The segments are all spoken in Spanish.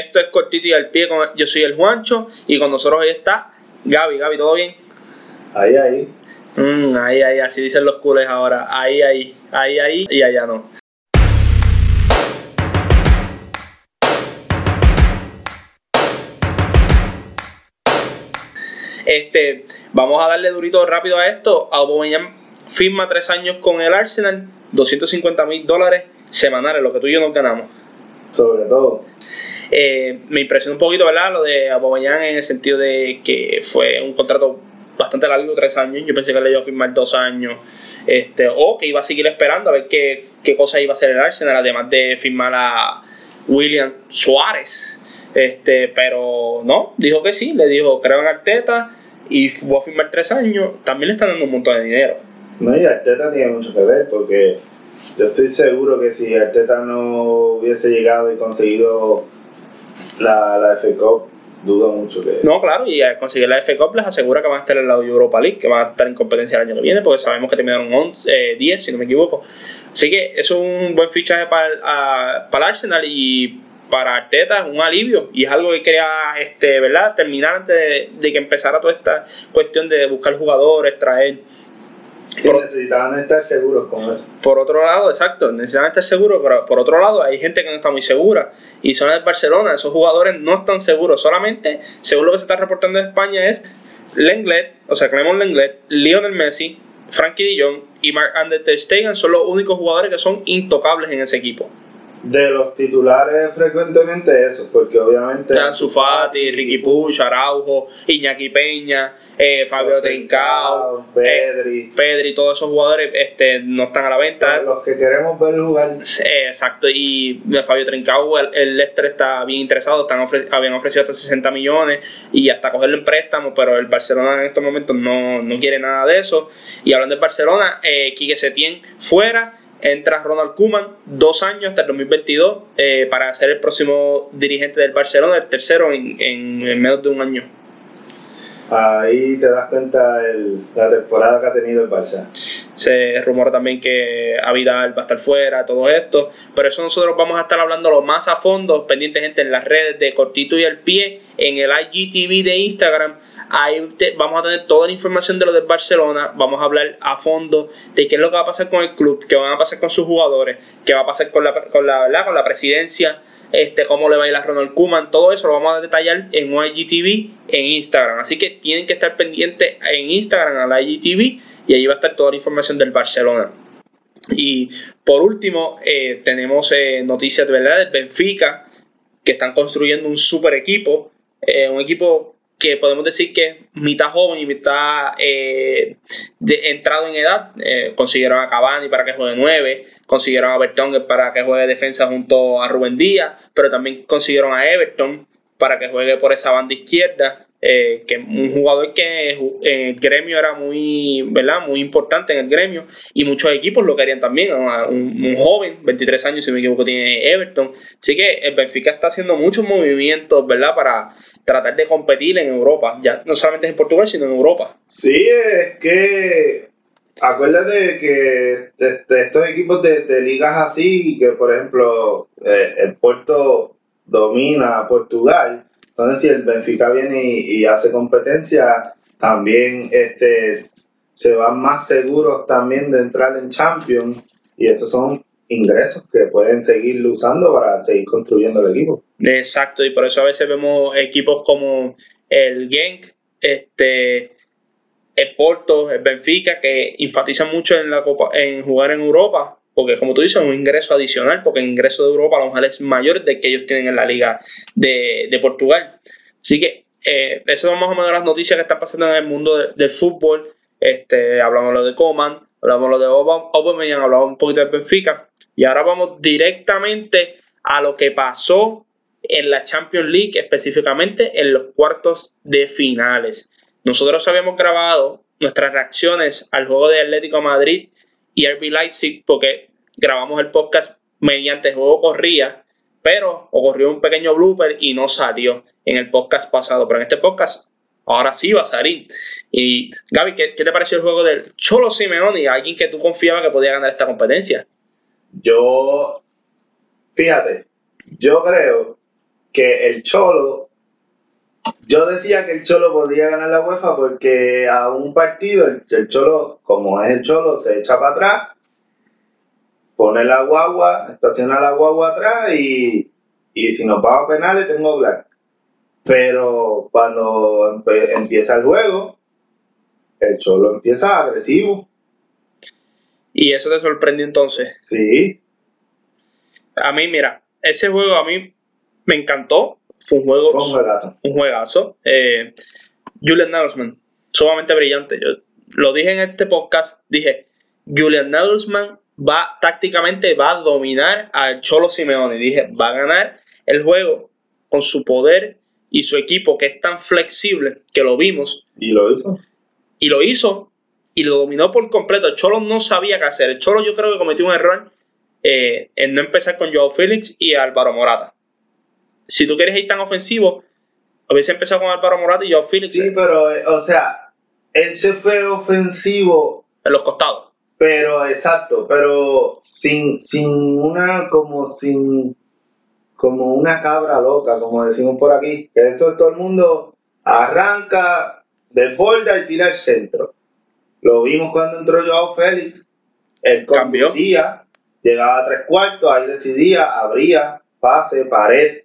Esto es cortito y al pie. Yo soy el Juancho y con nosotros hoy está Gaby. Gaby, ¿todo bien? Ahí, ahí. Mm, ahí, ahí, así dicen los culés ahora. Ahí, ahí, ahí, ahí y allá no. Este, vamos a darle durito rápido a esto. Aubameyang firma tres años con el Arsenal, 250 mil dólares semanales, lo que tú y yo nos ganamos. Sobre todo. Eh, me impresionó un poquito, ¿verdad? Lo de Aubameyang en el sentido de que fue un contrato bastante largo, tres años. Yo pensé que le iba a firmar dos años. Este, o que iba a seguir esperando a ver qué, qué cosa iba a hacer el Arsenal, además de firmar a William Suárez. Este, pero no, dijo que sí, le dijo, creo en Arteta y voy a firmar tres años. También le están dando un montón de dinero. No, y Arteta tiene mucho que ver porque yo estoy seguro que si Arteta no hubiese llegado y conseguido la, la F Cup, dudo mucho que. No, claro, y al conseguir la F Cup les asegura que van a estar en la Europa League, que van a estar en competencia el año que viene, porque sabemos que terminaron 11, eh, 10, si no me equivoco. Así que es un buen fichaje para para el Arsenal y para Arteta es un alivio y es algo que quería este, ¿verdad? terminar antes de que empezara toda esta cuestión de buscar jugadores, traer. Sí, Por- necesitaban estar seguros con eso. Por otro lado, exacto, necesitan estar seguros, pero por otro lado hay gente que no está muy segura. Y son el Barcelona, esos jugadores no están seguros. Solamente, según lo que se está reportando en España, es Lenglet, o sea, Clement Lenglet, Lionel Messi, Frankie Jong y Mark Ander Ter Stegen son los únicos jugadores que son intocables en ese equipo. De los titulares, frecuentemente eso, porque obviamente. Ansu Fati, Ricky Puig, Araujo, Iñaki Peña, eh, Fabio Trincao, eh, Pedri. Pedri, todos esos jugadores este, no están a la venta. Los que queremos ver jugar. Eh, Exacto, y Fabio Trincao, el, el Leicester está bien interesado, están ofre- habían ofrecido hasta 60 millones y hasta cogerlo en préstamo, pero el Barcelona en estos momentos no, no quiere nada de eso. Y hablando del Barcelona, eh, Quique Setién fuera, entra Ronald Koeman, dos años hasta el 2022, eh, para ser el próximo dirigente del Barcelona, el tercero en, en, en menos de un año. Ahí te das cuenta el, la temporada que ha tenido el Barça. Se rumora también que Avidal va a estar fuera, todo esto. Pero eso nosotros vamos a estar hablándolo más a fondo, pendiente gente en las redes de Cortito y al Pie, en el IGTV de Instagram. Ahí vamos a tener toda la información de lo del Barcelona. Vamos a hablar a fondo de qué es lo que va a pasar con el club, qué va a pasar con sus jugadores, qué va a pasar con la, con la, con la presidencia, este, cómo le va a ir a Ronald Koeman. Todo eso lo vamos a detallar en IGTV en Instagram. Así que tienen que estar pendientes en Instagram a la IGTV y ahí va a estar toda la información del Barcelona. Y por último, eh, tenemos eh, noticias de verdad del Benfica, que están construyendo un super equipo, eh, un equipo que podemos decir que mitad joven y mitad eh, de, entrado en edad. Eh, consiguieron a Cavani para que juegue 9, consiguieron a Bertongue para que juegue defensa junto a Rubén Díaz, pero también consiguieron a Everton para que juegue por esa banda izquierda. eh, que un jugador que en el gremio era muy, ¿verdad? muy importante en el gremio y muchos equipos lo querían también, un, un joven, 23 años si me equivoco tiene Everton, así que el Benfica está haciendo muchos movimientos, ¿verdad? Para tratar de competir en Europa, ya no solamente en Portugal sino en Europa. Sí, es que acuérdate que estos equipos de, ligas así, que por ejemplo eh, el Porto domina Portugal, entonces si el Benfica viene y, y hace competencia, también este se van más seguros también de entrar en Champions y esos son ingresos que pueden seguir usando para seguir construyendo el equipo. Exacto, y por eso a veces vemos equipos como el Genk, este, el Porto, el Benfica, que enfatizan mucho en, la Copa, en jugar en Europa, porque como tú dices, es un ingreso adicional, porque el ingreso de Europa a lo mejor es mayor del que ellos tienen en la liga de, de Portugal. Así que eh, eso son más o menos las noticias que están pasando en el mundo de- del fútbol. Este, hablamos lo de Coman, hablamos lo de Aubame- Aubameyang, hablamos un poquito del Benfica. Y ahora vamos directamente a lo que pasó en la Champions League, específicamente en los cuartos de finales. Nosotros habíamos grabado nuestras reacciones al juego de Atlético Madrid y RB Leipzig porque grabamos el podcast mediante el juego corría, pero ocurrió un pequeño blooper y no salió en el podcast pasado, pero en este podcast ahora sí va a salir. Y Gaby, ¿qué, te pareció el juego del Cholo Simeone, alguien que tú confiabas que podía ganar esta competencia? Yo, fíjate, yo creo que el Cholo, yo decía que el Cholo podía ganar la UEFA porque a un partido el, Cholo, como es el Cholo, se echa para atrás, pone la guagua, estaciona la guagua atrás y, si nos va a penales tengo black. Pero cuando empieza el juego, el Cholo empieza agresivo. ¿Y eso te sorprendió entonces? Sí. A mí, mira, ese juego a mí me encantó. Fue un juego. un juegazo. Un juegazo. Eh, Julian Nagelsmann, sumamente brillante. Yo lo dije en este podcast. Dije, Julian Nagelsmann va tácticamente va a dominar al Cholo Simeone. Dije, va a ganar el juego con su poder y su equipo que es tan flexible que lo vimos. Y lo hizo. Y lo hizo y lo dominó por completo. El Cholo no sabía qué hacer. El Cholo yo creo que cometió un error eh, en no empezar con Joao Félix y Álvaro Morata. Si tú quieres ir tan ofensivo, hubiese empezado con Álvaro Morata y Joao Félix. Sí, pero, eh, o sea, él se fue ofensivo. En los costados. Pero, exacto, pero sin, sin una, como sin, como una cabra loca, como decimos por aquí. Que eso es todo el mundo arranca, desborda y tira al centro. Lo vimos cuando entró Joao Félix. Él conducía, llegaba a tres cuartos, ahí decidía, abría, pase, pared.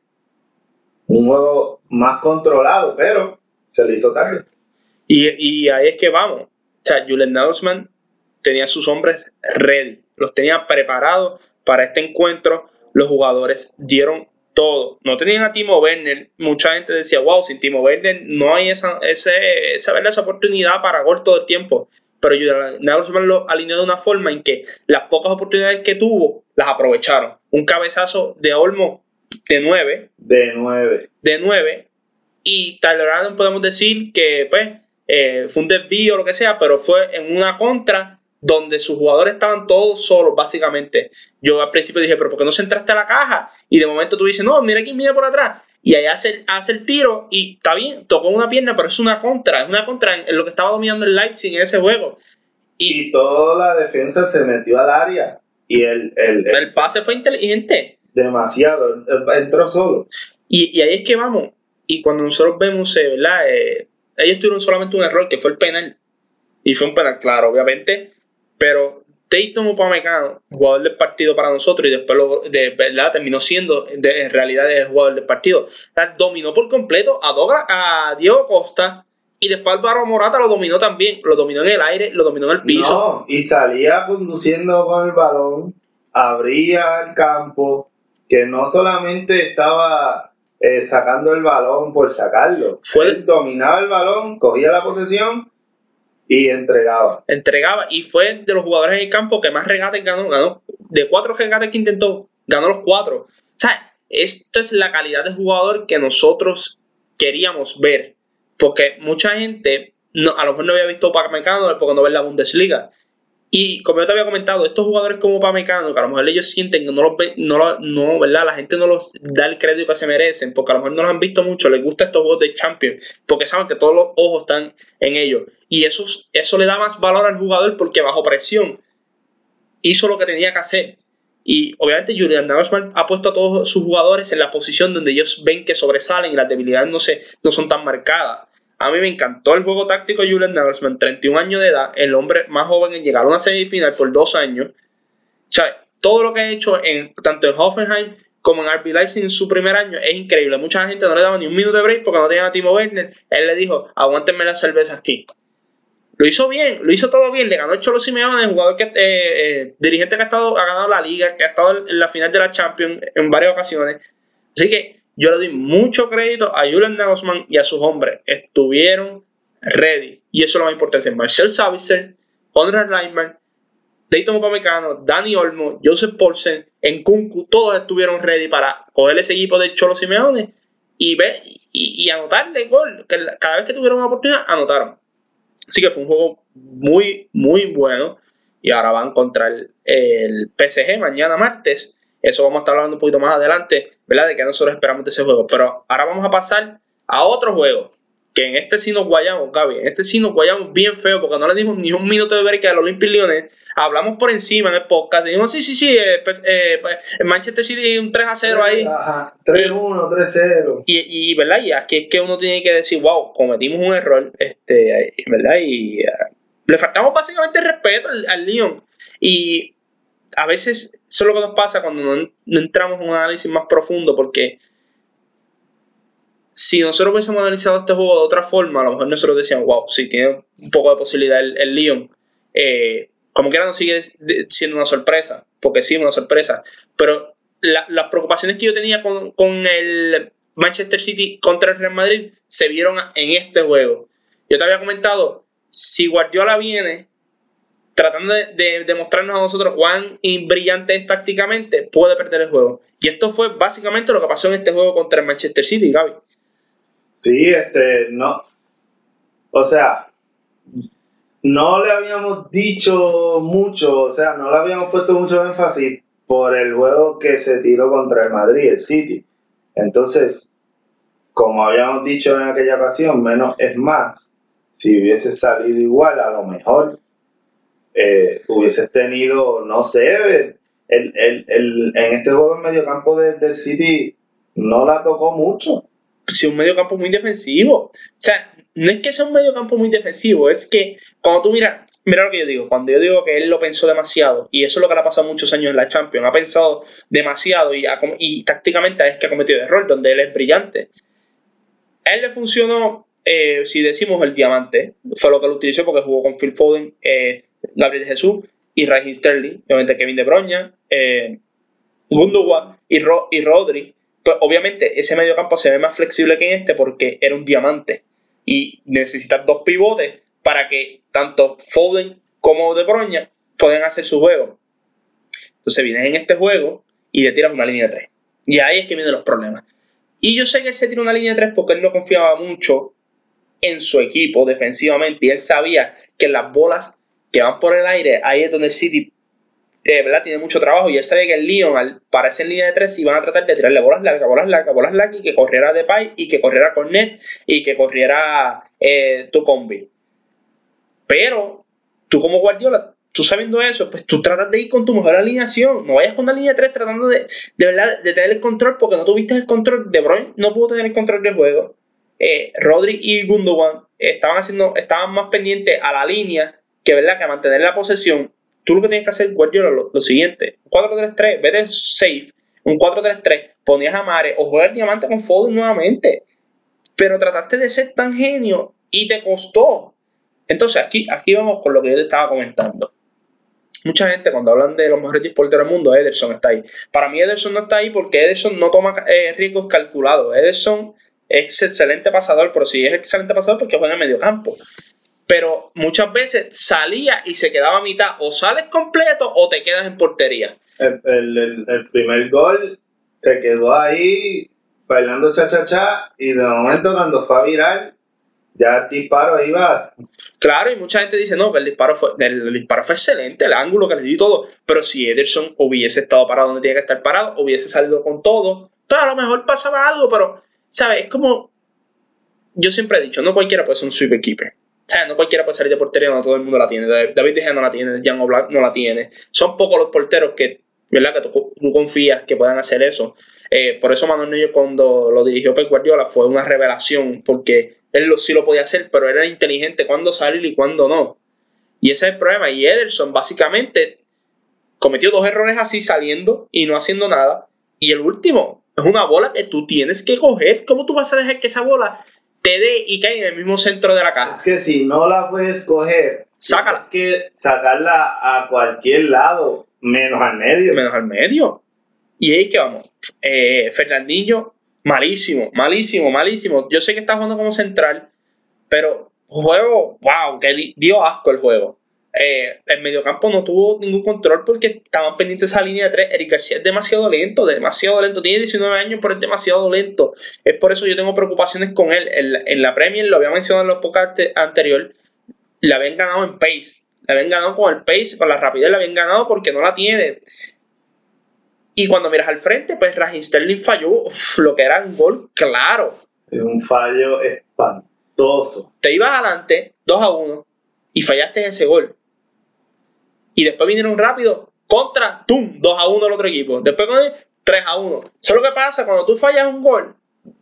Un juego más controlado, pero se le hizo tarde. Y, ahí es que vamos. O sea, Julian Nagelsmann tenía sus hombres ready, los tenía preparados para este encuentro. Los jugadores dieron todo. No tenían a Timo Werner. Mucha gente decía, wow, sin Timo Werner no hay esa, ese, esa, esa oportunidad para gol todo el tiempo pero Nagelsmann lo alineó de una forma en que las pocas oportunidades que tuvo las aprovecharon. Un cabezazo de Olmo de 9. De 9. De 9. Y Tyler podemos decir que pues eh, fue un desvío o lo que sea, pero fue en una contra donde sus jugadores estaban todos solos, básicamente. Yo al principio dije, pero ¿por qué no se entraste a la caja? Y de momento tú dices, no, mira aquí, mira por atrás y ahí hace, hace el tiro y está bien, tocó una pierna, pero es una contra, es una contra en, lo que estaba dominando el Leipzig en ese juego. Y, toda la defensa se metió al área y el, el, pase fue inteligente. Demasiado, entró solo. Y, ahí es que vamos, y cuando nosotros vemos, eh, ¿verdad? Eh, ellos tuvieron solamente un error, que fue el penal. Y fue un penal, claro, obviamente. Pero Dayton Upamecano, jugador del partido para nosotros y después de verdad terminó siendo en realidad el jugador del partido. dominó por completo a, Doga, a Diego Costa y después Álvaro Morata lo dominó también, lo dominó en el aire, lo dominó en el piso. No, y salía conduciendo con el balón, abría el campo, que no solamente estaba eh, sacando el balón por sacarlo, fue dominaba el balón, cogía la posesión y entregaba. Entregaba. Y fue de los jugadores en el campo que más regates ganó. Ganó de cuatro regates que intentó, ganó los cuatro. O sea, esto es la calidad de jugador que nosotros queríamos ver. Porque mucha gente no, a lo mejor no había visto Pamecano porque no ve la Bundesliga. Y como yo te había comentado, estos jugadores como Pamecano, que a lo mejor ellos sienten que no los no, no, ¿verdad? La gente no los da el crédito que se merecen, porque a lo mejor no los han visto mucho, les gusta estos juegos de Champions, porque saben que todos los ojos están en ellos. Y eso, eso le da más valor al jugador porque bajo presión hizo lo que tenía que hacer. Y obviamente Julian Nagelsmann ha puesto a todos sus jugadores en la posición donde ellos ven que sobresalen y las debilidades no, se, no son tan marcadas. A mí me encantó el juego táctico de Julian Nagelsmann, 31 años de edad, el hombre más joven en llegar a una semifinal por dos años. O todo lo que ha hecho en, tanto en Hoffenheim como en RB Leipzig en su primer año es increíble. Mucha gente no le daba ni un minuto de break porque no tenían a Timo Werner. Él le dijo, aguántenme las cervezas aquí. Lo hizo bien, lo hizo todo bien. Le ganó el Cholo Simeone, jugador que, eh, eh, dirigente que ha, estado, ha ganado la liga, que ha estado en la final de la Champions en varias ocasiones. Así que yo le doy mucho crédito a Julian Nagelsmann y a sus hombres. Estuvieron ready. Y eso es lo más importante. Marcel Savitzer, Conrad Reimer, Dayton Upamecano, Dani Olmo, Joseph Paulsen, Kunku, todos estuvieron ready para coger ese equipo de Cholo Simeone y, ver, y, anotarle gol. cada vez que tuvieron una oportunidad, anotaron. Así que fue un juego muy, muy bueno. Y ahora van contra el, el PSG mañana martes. Eso vamos a estar hablando un poquito más adelante, ¿verdad? De que nosotros esperamos de ese juego. Pero ahora vamos a pasar a otro juego que en este sí nos guayamos, Gaby, en este sí nos guayamos bien feo porque no le dimos ni un minuto de ver que al Olympic Lyonnais hablamos por encima en el podcast. Dijimos, sí, sí, sí, eh, pues, eh, pues, en Manchester City un 3 a 0 ahí. Ajá, 3-1, 3-0. Y, y, ¿verdad? Y aquí es que uno tiene que decir, wow, cometimos un error, este, ¿verdad? Y uh, le faltamos básicamente respeto al, al Lyon. Y a veces eso es lo que nos pasa cuando no, entramos en un análisis más profundo porque si nosotros hubiésemos analizado este juego de otra forma, a lo mejor nosotros decíamos, wow, sí, tiene un poco de posibilidad el, el Lyon. Eh, como quiera no sigue siendo una sorpresa, porque sí una sorpresa. Pero la, las preocupaciones que yo tenía con, con, el Manchester City contra el Real Madrid se vieron en este juego. Yo te había comentado, si Guardiola viene tratando de, de demostrarnos a nosotros cuán brillante es tácticamente, puede perder el juego. Y esto fue básicamente lo que pasó en este juego contra el Manchester City, Gaby. Sí, este, no. O sea, no le habíamos dicho mucho, o sea, no le habíamos puesto mucho énfasis por el juego que se tiró contra el Madrid, el City. Entonces, como habíamos dicho en aquella ocasión, menos es más. Si hubiese salido igual, a lo mejor eh, hubieses tenido, no sé, el, el, el, en este juego en medio campo de, del City no la tocó mucho si un medio campo muy defensivo. O sea, no es que sea un medio campo muy defensivo, es que cuando tú miras, mira lo que yo digo, cuando yo digo que él lo pensó demasiado, y eso es lo que le ha pasado muchos años en la Champions, ha pensado demasiado y, y tácticamente es que ha cometido error, donde él es brillante. A él le funcionó, eh, si decimos el diamante, fue lo que lo utilizó porque jugó con Phil Foden, eh, Gabriel Jesús y Raheem Sterling, obviamente Kevin De Bruyne, eh, Gundogan y, Ro y Rodri pues obviamente ese medio campo se ve más flexible que en este porque era un diamante. Y necesitas dos pivotes para que tanto Foden como De Bruyne puedan hacer su juego. Entonces vienes en este juego y te tiras una línea de tres. Y ahí es que vienen los problemas. Y yo sé que él se tira una línea de tres porque él no confiaba mucho en su equipo defensivamente. Y él sabía que las bolas que van por el aire, ahí es donde el City de verdad tiene mucho trabajo y él sabía que el Lyon al pararse en línea de tres iban a tratar de tirarle bolas largas, bolas largas, bolas largas y que corriera Depay y que corriera Cornet y que corriera eh, tu combi. Pero tú como Guardiola, tú sabiendo eso, pues tú tratas de ir con tu mejor alineación. No vayas con la línea de tres tratando de, de verdad de tener el control porque no tuviste el control. De Bruyne no pudo tener el control del juego. Eh, Rodri y Gundogan estaban haciendo, estaban más pendientes a la línea que verdad que mantener la posesión tú lo que tienes que hacer, Guardiola, lo, lo siguiente: 4-3-3, vete safe, un 4-3-3, ponías a Mare o juegas diamante con Foden nuevamente. Pero trataste de ser tan genio y te costó. Entonces, aquí, aquí vamos con lo que yo te estaba comentando. Mucha gente cuando hablan de los mejores porteros del mundo, Ederson está ahí. Para mí Ederson no está ahí porque Ederson no toma eh, riesgos calculados. Ederson es excelente pasador, pero si es excelente pasador porque juega en medio campo pero muchas veces salía y se quedaba a mitad. O sales completo o te quedas en portería. El, el, el, primer gol se quedó ahí bailando cha-cha-cha y de momento cuando fue a virar, ya el disparo iba. Claro, y mucha gente dice, no, el disparo fue, el, disparo fue excelente, el ángulo que le di todo, pero si Ederson hubiese estado parado donde tiene que estar parado, hubiese salido con todo, pues a lo mejor pasaba algo, pero, ¿sabes? Es como, yo siempre he dicho, no cualquiera puede ser un sweep keeper. O sea, no cualquiera puede salir de portería, no todo el mundo la tiene. David De no la tiene, Jan Oblak no la tiene. Son pocos los porteros que, ¿verdad? que tú, confías que puedan hacer eso. Eh, por eso Manuel Neuer cuando lo dirigió Pep Guardiola fue una revelación, porque él sí lo podía hacer, pero era inteligente cuándo salir y cuándo no. Y ese es el problema. Y Ederson básicamente cometió dos errores así saliendo y no haciendo nada. Y el último es una bola que tú tienes que coger. ¿Cómo tú vas a dejar que esa bola te dé y cae en el mismo centro de la caja. Es que si no la puedes coger, sácala. Tienes que sacarla a cualquier lado, menos al medio. Menos al medio. Y ahí que vamos. Eh, Fernandinho, malísimo, malísimo, malísimo. Yo sé que está jugando como central, pero juego, wow, que dio asco el juego. Eh, el mediocampo no tuvo ningún control porque estaban pendientes de esa línea de tres. Eric García es demasiado lento, demasiado lento. Tiene 19 años, pero es demasiado lento. Es por eso yo tengo preocupaciones con él. En, la Premier, lo había mencionado en los podcasts anteriores, la habían ganado en pace. La habían ganado con el pace, con la rapidez, la habían ganado porque no la tiene. Y cuando miras al frente, pues Raheem Sterling falló lo que era un gol claro. Es un fallo espantoso. Te ibas adelante 2 a 1 y fallaste ese gol. Y después vinieron rápido contra, ¡tum! 2 a 1 el otro equipo. Después con 3 a 1. Eso es lo que pasa cuando tú fallas un gol.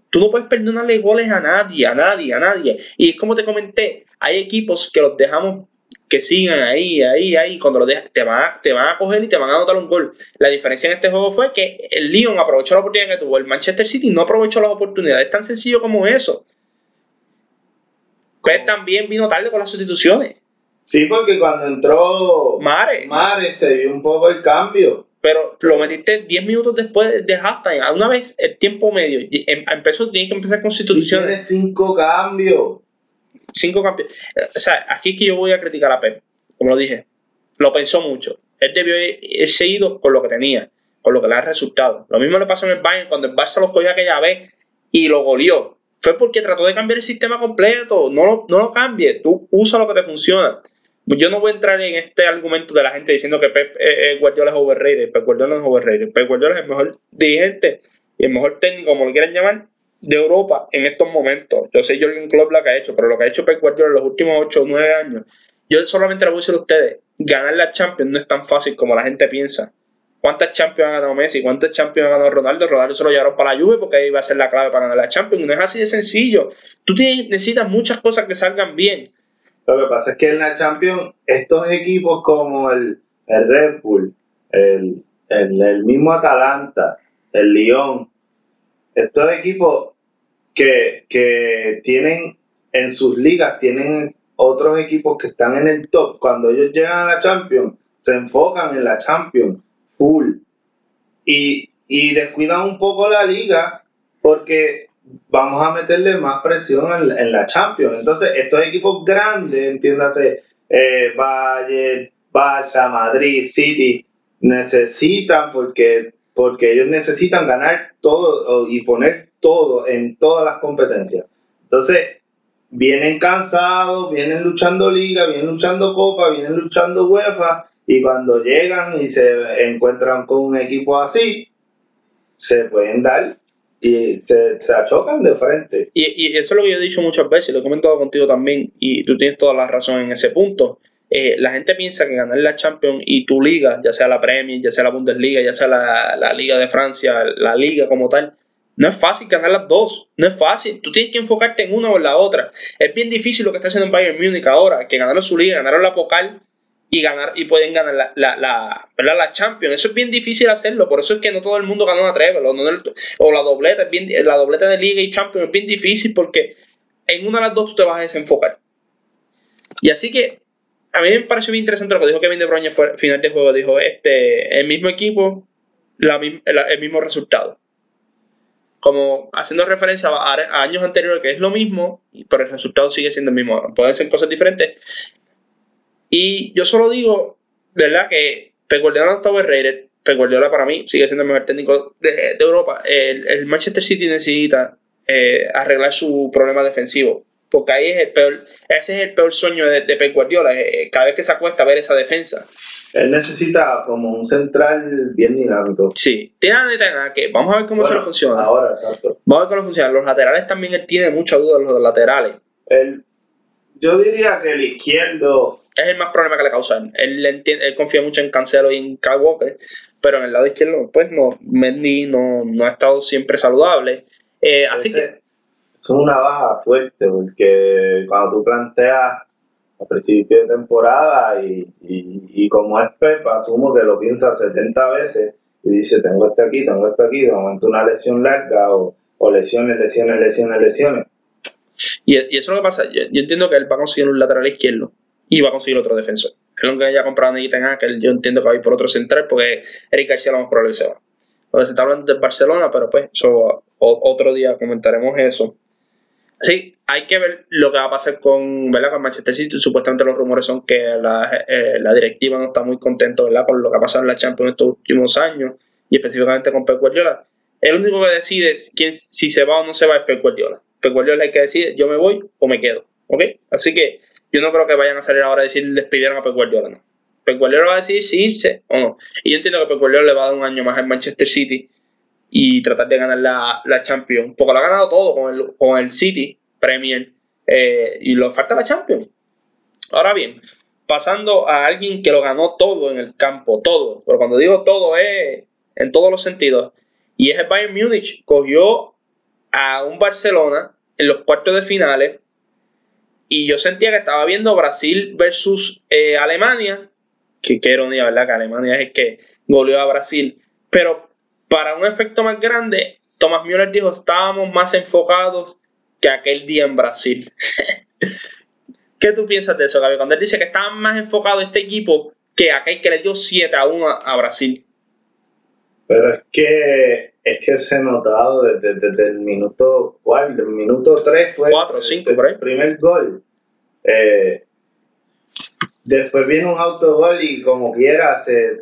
Tú no puedes perdonarle goles a nadie, a nadie, a nadie. Y es como te comenté, hay equipos que los dejamos que sigan ahí, ahí, ahí. Cuando los dejas, te van, a, te van a coger y te van a anotar un gol. La diferencia en este juego fue que el Lyon aprovechó la oportunidad que tuvo. El Manchester City no aprovechó las oportunidades. Es tan sencillo como eso. Pep también vino tarde con las sustituciones. Sí, porque cuando entró Mare, Mare se vio un poco el cambio. pero lo metiste 10 minutos después de halftime. Una vez el tiempo medio em- empezó, tienes que empezar con sustituciones. cinco cambios. Cinco campeones. O sea, aquí es que yo voy a criticar a Pep. Como lo dije, lo pensó mucho. Él debió irse ido con lo que tenía, con lo que le ha resultado. Lo mismo le pasó en el Bayern cuando el Barça lo cogió aquella vez y lo goleó. Fue porque trató de cambiar el sistema completo. No lo, no lo cambie. Tú usa lo que te funciona. Yo no voy a entrar en este argumento de la gente diciendo que Pep Guardiola es overrated. Pep Guardiola no es overrated. Pep Guardiola es el mejor dirigente y el mejor técnico, como lo quieran llamar, de Europa en estos momentos. Yo sé Jürgen Klopp lo que ha hecho, pero lo que ha hecho Pep Guardiola en los últimos 8 o 9 años, yo solamente le voy a decir a ustedes, ganar la Champions no es tan fácil como la gente piensa. ¿Cuántas Champions ha ganado Messi? ¿Cuántas Champions ha ganado Ronaldo? Ronaldo se lo llevaron para la Juve porque ahí va a ser la clave para ganar la Champions. No es así de sencillo. Tú tienes- necesitas muchas cosas que salgan bien. Lo que pasa es que en la Champions, estos equipos como el, el Red Bull, el, el, el mismo Atalanta, el Lyon, estos equipos que, que tienen en sus ligas, tienen otros equipos que están en el top, cuando ellos llegan a la Champions, se enfocan en la Champions full. Y, y descuidan un poco la liga porque vamos a meterle más presión en, en la Champions. Entonces, estos equipos grandes, entiéndase, eh, Bayern, Barça, Madrid, City, necesitan porque, porque ellos necesitan ganar todo y poner todo en todas las competencias. Entonces, vienen cansados, vienen luchando liga, vienen luchando copa, vienen luchando UEFA y cuando llegan y se encuentran con un equipo así, se pueden dar y se, se achocan de frente. Y, y eso es lo que yo he dicho muchas veces, lo he comentado contigo también, y tú tienes toda la razón en ese punto. Eh, la gente piensa que ganar la Champions y tu liga, ya sea la Premier, ya sea la Bundesliga, ya sea la, la Liga de Francia, la Liga como tal, no es fácil ganar las dos, no es fácil. Tú tienes que enfocarte en una o en la otra. Es bien difícil lo que está haciendo en Bayern Múnich ahora, que ganaron su liga, ganaron la Pocal y ganar y pueden ganar la, la, la, la Champions. Eso es bien difícil hacerlo, por eso es que no todo el mundo gana una treble o, la dobleta, es bien, la dobleta de Liga y Champions es bien difícil porque en una de las dos tú te vas a desenfocar. Y así que a mí me pareció bien interesante lo que dijo Kevin De Bruyne fue al final del juego. Dijo, este, el mismo equipo, el mismo resultado. Como haciendo referencia a años anteriores que es lo mismo, pero el resultado sigue siendo el mismo. Pueden ser cosas diferentes. Y yo solo digo, ¿verdad? Que Pep Guardiola no está overrated. Pep Guardiola para mí sigue siendo el mejor técnico de, de Europa. El, el Manchester City necesita eh, arreglar su problema defensivo. Porque ahí es el peor, ese es el peor sueño de, de Pep Guardiola. eh, cada vez que se acuesta a ver esa defensa. Él necesita como un central bien dinámico. Sí, tiene a que vamos a ver cómo se le funciona. Ahora, exacto. Vamos a ver cómo funciona. Los laterales también él tiene mucha duda de los laterales. Él, yo diría que el izquierdo, Es el más problema que le causa. él. Él, entiende- él confía mucho en Cancelo y en Kyle Walker, pero en el lado izquierdo, pues no. Mendy no, no ha estado siempre saludable. Eh, así que, es una baja fuerte porque cuando tú planteas a principio de temporada y, y, y como es Pep, asumo que lo piensa 70 veces y dice, tengo este aquí, tengo este aquí, de momento una lesión larga o, o lesiones, lesiones, lesiones, lesiones. y, y eso es lo que pasa. Yo, yo entiendo que él va a conseguir un lateral izquierdo y va a conseguir otro defensor. Es lo que haya comprado Ethan que yo entiendo que va a ir por otro central porque Eric García lo más probable se va. Ahora se está hablando del Barcelona, pero pues otro día comentaremos eso. Sí, hay que ver lo que va a pasar con, ¿verdad? con Manchester City. Supuestamente los rumores son que la, eh, la directiva no está muy contento ¿verdad? con lo que ha pasado en la Champions estos últimos años y específicamente con Pep Guardiola. El único que decide quién, si se va o no se va es Pep Guardiola. Pep Guardiola es el que decide, yo me voy o me quedo. ¿Ok? Así que yo no creo que vayan a salir ahora a decir despidieron a Pep Guardiola. No. Pep va a decir si irse o no. Y yo entiendo que Pep le va a dar un año más al Manchester City y tratar de ganar la, la Champions. Porque lo ha ganado todo con el, con el City, Premier eh, y lo falta la Champions. Ahora bien, pasando a alguien que lo ganó todo en el campo, todo, pero cuando digo todo es en todos los sentidos, y es el Bayern Múnich, cogió a un Barcelona en los cuartos de finales y yo sentía que estaba viendo Brasil versus eh, Alemania, que qué ¿verdad? Que Alemania es el que goleó a Brasil, pero para un efecto más grande, Thomas Müller dijo, estábamos más enfocados que aquel día en Brasil. ¿Qué tú piensas de eso, Gaby? Cuando él dice que estaba más enfocado este equipo que aquel que le dio 7 a 1 a, Brasil. Pero es que es que se ha notado desde, el minuto ¿cuál? El minuto 3 fue 4 5 por ahí. el primer gol. Eh, después viene un autogol y como quiera se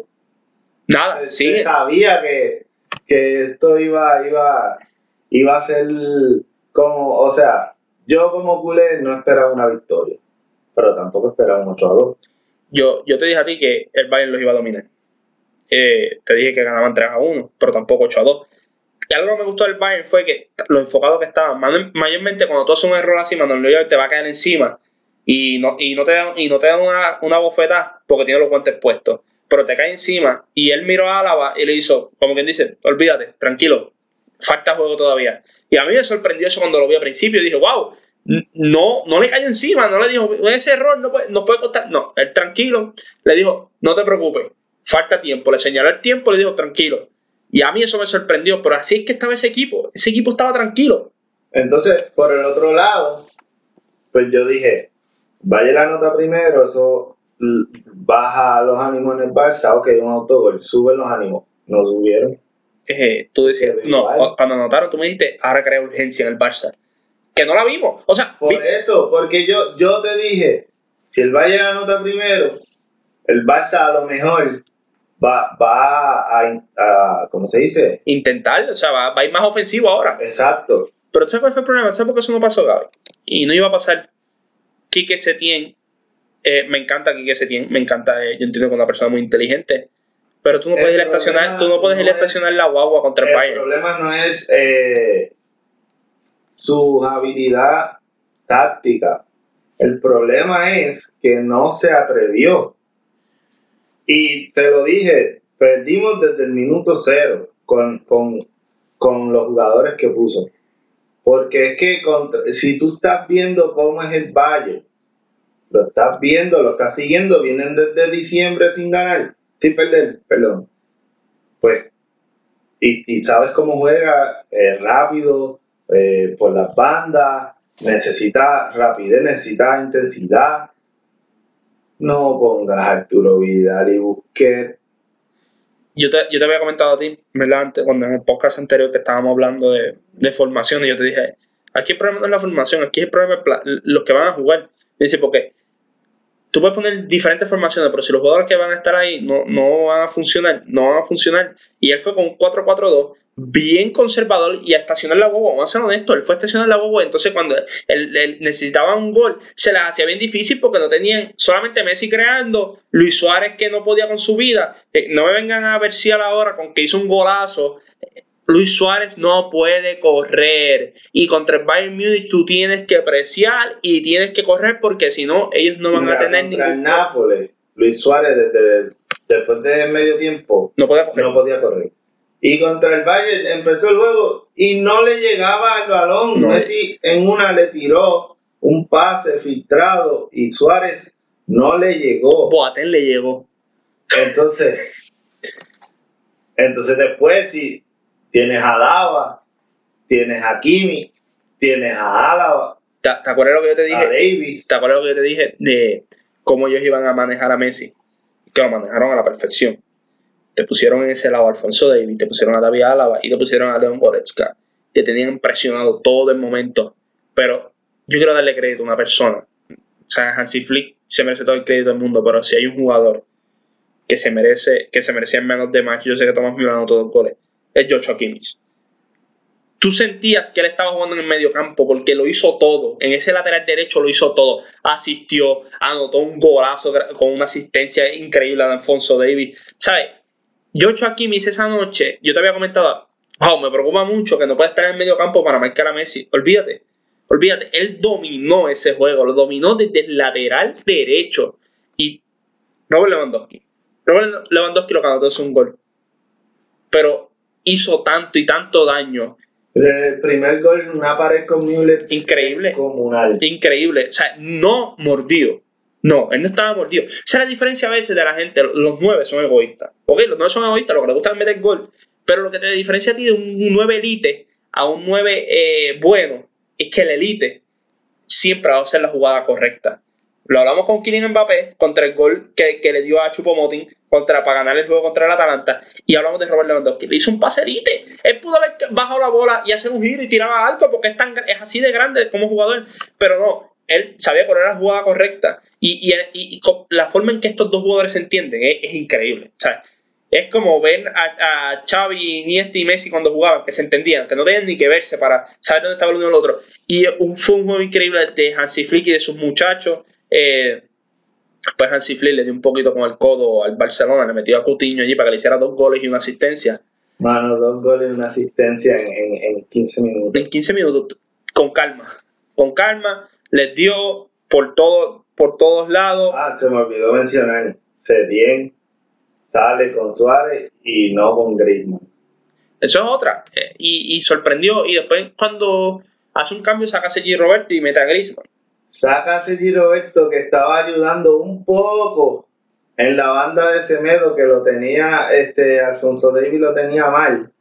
nada, se, sabía que, que esto iba, iba, iba a ser como, o sea, yo como culé no esperaba una victoria, pero tampoco esperaba un 8 a 2. Yo, yo te dije a ti que el Bayern los iba a dominar. Te dije que ganaban 3 a 1, pero tampoco 8 a 2. Y algo que me gustó del Bayern fue que lo enfocado que estaban, mayormente cuando tú haces un error así, Manuel Neuer te va a caer encima y no, y no te dan, y no te una, una bofeta porque tiene los guantes puestos, pero te cae encima. Y él miró a Álava y le hizo, como quien dice, olvídate, tranquilo, falta juego todavía. Y a mí me sorprendió eso cuando lo vi al principio. Dije, wow, no, no le cayó encima, no le dijo, ese error no puede, no puede costar. No, él tranquilo, le dijo, no te preocupes, falta tiempo. Le señaló el tiempo, le dijo, tranquilo. Y a mí eso me sorprendió, pero así es que estaba ese equipo. Ese equipo estaba tranquilo. Entonces, por el otro lado, pues yo dije, vaya la nota primero, eso baja los ánimos en el Barça, ok, un autogol, sube los ánimos. No subieron. Eh, tú decías, no, cuando anotaron, tú me dijiste, ahora crea urgencia en el Barça. Que no la vimos. O sea, por eso, porque yo, yo te dije, si el Bayern anota primero, el Barça a lo mejor va, va a, ¿cómo se dice? Intentar, o sea, va, a ir más ofensivo ahora. Exacto. Pero ¿sabes cuál fue el problema? ¿Sabes por qué eso no pasó, Gaby? Y no iba a pasar. Quique Setién, eh, me encanta Quique Setién, me encanta, eh, yo entiendo que es una persona muy inteligente, pero tú no puedes ir a estacionar, tú no puedes ir a estacionar la guagua contra el, Bayern. El problema no es eh, su habilidad táctica. El problema es que no se atrevió. Y te lo dije, perdimos desde el minuto cero con, con, los jugadores que puso. Porque es que si tú estás viendo cómo es el Bayern, lo estás viendo, lo estás siguiendo, vienen desde diciembre sin ganar sin perder, perdón. Pues, y, sabes cómo juega, rápido, eh, por las bandas, necesita rapidez, necesita intensidad. No pongas a Arturo Vidal y Busquets. Yo te, yo te había comentado a ti, ¿verdad? cuando en el podcast anterior que estábamos hablando de, de formación, y yo te dije, aquí el problema no es la formación, aquí el problema es los que van a jugar. Me dice, porque tú puedes poner diferentes formaciones, pero si los jugadores que van a estar ahí no, no van a funcionar, no van a funcionar. Y él fue con un 4-4-2 bien conservador y a estacionar la bobo. Vamos a ser honestos, él fue a estacionar la bobo. Entonces, cuando él, necesitaba un gol, se les hacía bien difícil porque no tenían solamente Messi creando, Luis Suárez que no podía con su vida. Eh, no me vengan a ver si a la hora con que hizo un golazo. Luis Suárez no puede correr. Y contra el Bayern Munich tú tienes que apreciar y tienes que correr porque si no, ellos no van a tener ningún. El Nápoles, Luis Suárez desde, después de medio tiempo no podía, correr. no podía correr. Y contra el Bayern empezó el juego y no le llegaba al balón. Messi en una le tiró un pase filtrado y Suárez no le llegó. Boateng le llegó. Entonces, entonces después si Tienes a Lava, tienes a Kimi, tienes a Álava. ¿Te, acuerdas lo que yo te dije? A Davis. ¿Te acuerdas lo que yo te dije de cómo ellos iban a manejar a Messi? Que lo manejaron a la perfección. Te pusieron en ese lado a Alfonso Davis, te pusieron a David Álava y te pusieron a Leon Goretzka. Te tenían presionado todo el momento. Pero yo quiero darle crédito a una persona. O sea, Hansi Flick se merece todo el crédito del mundo, pero si hay un jugador que se merece, que se merecía menos de más, yo sé que Tomás Milano todos los goles es Joshua Kimmich. Tú sentías que él estaba jugando en el medio campo porque lo hizo todo. En ese lateral derecho lo hizo todo. Asistió, anotó un golazo con una asistencia increíble de Alfonso Davis. ¿Sabes? Joshua Kimmich esa noche, yo te había comentado, wow, me preocupa mucho que no pueda estar en el medio campo para marcar a Messi. Olvídate. Olvídate, él dominó ese juego, lo dominó desde el lateral derecho. Y Robert Lewandowski. Robert Lewandowski lo ganó, es un gol. Pero hizo tanto y tanto daño. El primer gol en una pared con Müller. Increíble. Comunal. Increíble. O sea, no mordido. No, él no estaba mordido. Esa es la diferencia a veces de la gente. Los nueve son egoístas. Ok, los nueve son egoístas, lo que les gusta es meter gol. Pero lo que te diferencia a ti de un nueve elite a un nueve eh, bueno es que el elite siempre va a hacer la jugada correcta. Lo hablamos con Kylian Mbappé contra el gol que, le dio a Chupomoting contra, para ganar el juego contra el Atalanta. Y hablamos de Robert Lewandowski. Le hizo un paserite. Él pudo haber bajado la bola y hacer un giro y tirar alto porque es, tan, es así de grande como jugador. Pero no, él sabía cuál era la jugada correcta. Y, la forma en que estos dos jugadores se entienden es, increíble. Es como ver a, a Xavi, Iniesta y Messi cuando jugaban, que se entendían, que no tenían ni que verse para saber dónde estaba el uno y el otro. Y un, fue un juego increíble de Hansi Flick y de sus muchachos. Eh, pues Hansi Flick le dio un poquito con el codo al Barcelona, le metió a Coutinho allí para que le hiciera dos goles y una asistencia. Mano, dos goles y una asistencia en, en 15 minutos. En 15 minutos, con calma. Con calma, les dio por, todo, por todos lados. Ah, se me olvidó mencionar. bien sale con Suárez y no con Griezmann. Eso es otra. Eh, y, sorprendió. Y después, cuando hace un cambio, saca a Sergi Roberto y mete a Griezmann. Saca a Sergi Roberto que estaba ayudando un poco en la banda de Semedo que lo tenía, este Alfonso David lo tenía mal.